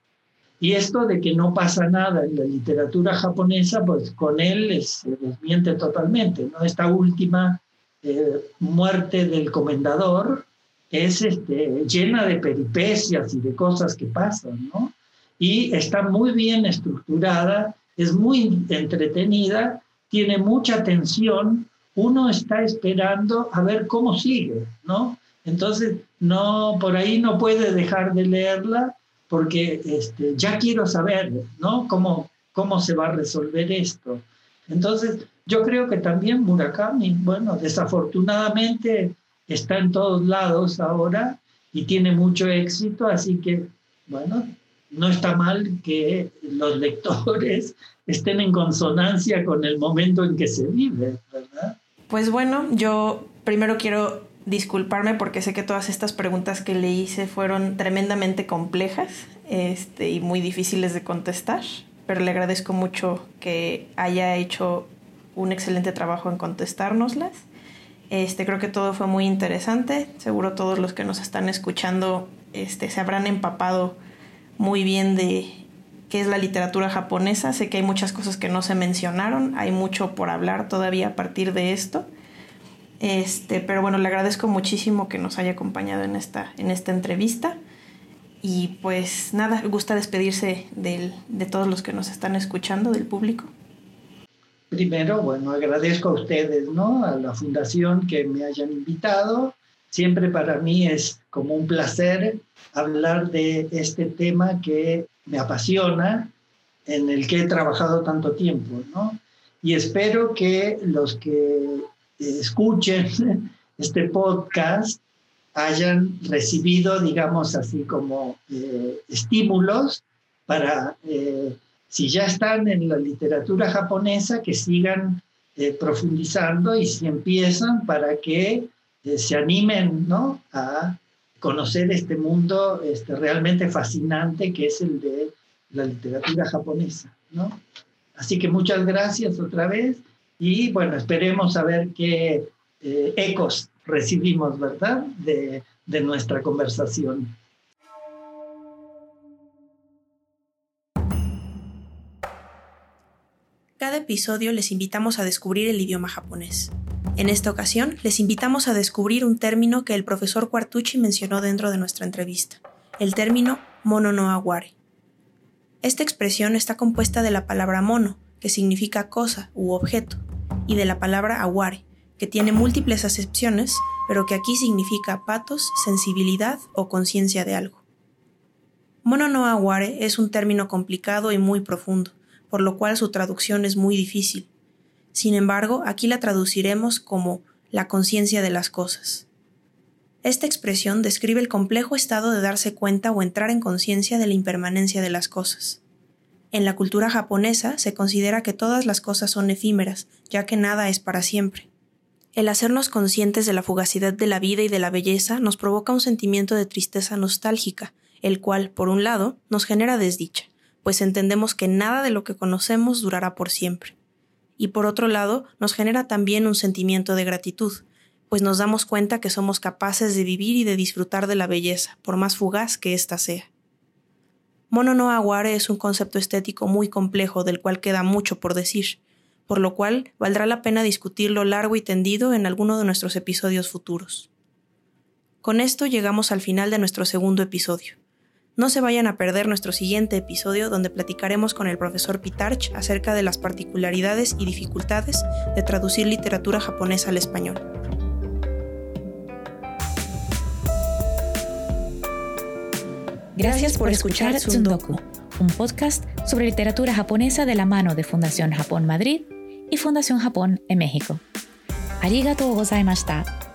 Y esto de que no pasa nada en la literatura japonesa, pues con él se desmiente totalmente, ¿no? Esta última eh, muerte del comendador es este, llena de peripecias y de cosas que pasan, ¿no? Y está muy bien estructurada, es muy entretenida, tiene mucha tensión, uno está esperando a ver cómo sigue, ¿no? Entonces, no, por ahí no puede dejar de leerla porque este, ya quiero saber, ¿no? Cómo, cómo se va a resolver esto. Entonces, yo creo que también Murakami, bueno, desafortunadamente está en todos lados ahora y tiene mucho éxito, así que, bueno, no está mal que los lectores *laughs* estén en consonancia con el momento en que se vive, ¿verdad? Pues bueno, yo primero quiero disculparme porque sé que todas estas preguntas que le hice fueron tremendamente complejas este, y muy difíciles de contestar, pero le agradezco mucho que haya hecho un excelente trabajo en contestárnoslas. Este, creo que todo fue muy interesante. Seguro todos los que nos están escuchando este, se habrán empapado muy bien de qué es la literatura japonesa. Sé que hay muchas cosas que no se mencionaron, hay mucho por hablar todavía a partir de esto. Este, pero bueno, le agradezco muchísimo que nos haya acompañado en esta, en esta entrevista. Y pues nada, gusta despedirse de todos los que nos están escuchando, del público. Primero, bueno, agradezco a ustedes, ¿no? A la fundación que me hayan invitado. Siempre para mí es como un placer hablar de este tema que me apasiona, en el que he trabajado tanto tiempo, ¿no? Y espero que los que escuchen *laughs* este podcast hayan recibido, digamos así, como eh, estímulos para eh, si ya están en la literatura japonesa, que sigan eh, profundizando y si empiezan para que se animen ¿no? a conocer este mundo este, realmente fascinante que es el de la literatura japonesa. ¿no? Así que muchas gracias otra vez y bueno, esperemos a ver qué eh, ecos recibimos, ¿verdad? De, de nuestra conversación. Cada episodio les invitamos a descubrir el idioma japonés. En esta ocasión, les invitamos a descubrir un término que el profesor Quartucci mencionó dentro de nuestra entrevista, el término mono no aguare. Esta expresión está compuesta de la palabra mono, que significa cosa u objeto, y de la palabra aguare, que tiene múltiples acepciones, pero que aquí significa patos, sensibilidad o conciencia de algo. Mono no aguare es un término complicado y muy profundo, por lo cual su traducción es muy difícil. Sin embargo, aquí la traduciremos como la conciencia de las cosas. Esta expresión describe el complejo estado de darse cuenta o entrar en conciencia de la impermanencia de las cosas. En la cultura japonesa se considera que todas las cosas son efímeras, ya que nada es para siempre. El hacernos conscientes de la fugacidad de la vida y de la belleza nos provoca un sentimiento de tristeza nostálgica, el cual, por un lado, nos genera desdicha, pues entendemos que nada de lo que conocemos durará por siempre. Y por otro lado, nos genera también un sentimiento de gratitud, pues nos damos cuenta que somos capaces de vivir y de disfrutar de la belleza, por más fugaz que ésta sea. Mono no aguare es un concepto estético muy complejo del cual queda mucho por decir, por lo cual valdrá la pena discutirlo largo y tendido en alguno de nuestros episodios futuros. Con esto llegamos al final de nuestro segundo episodio. No se vayan a perder nuestro siguiente episodio donde platicaremos con el profesor Pitarch acerca de las particularidades y dificultades de traducir literatura japonesa al español. Gracias por escuchar Tsundoku, un podcast sobre literatura japonesa de la mano de Fundación Japón Madrid y Fundación Japón en México. Arigatou gozaimashita.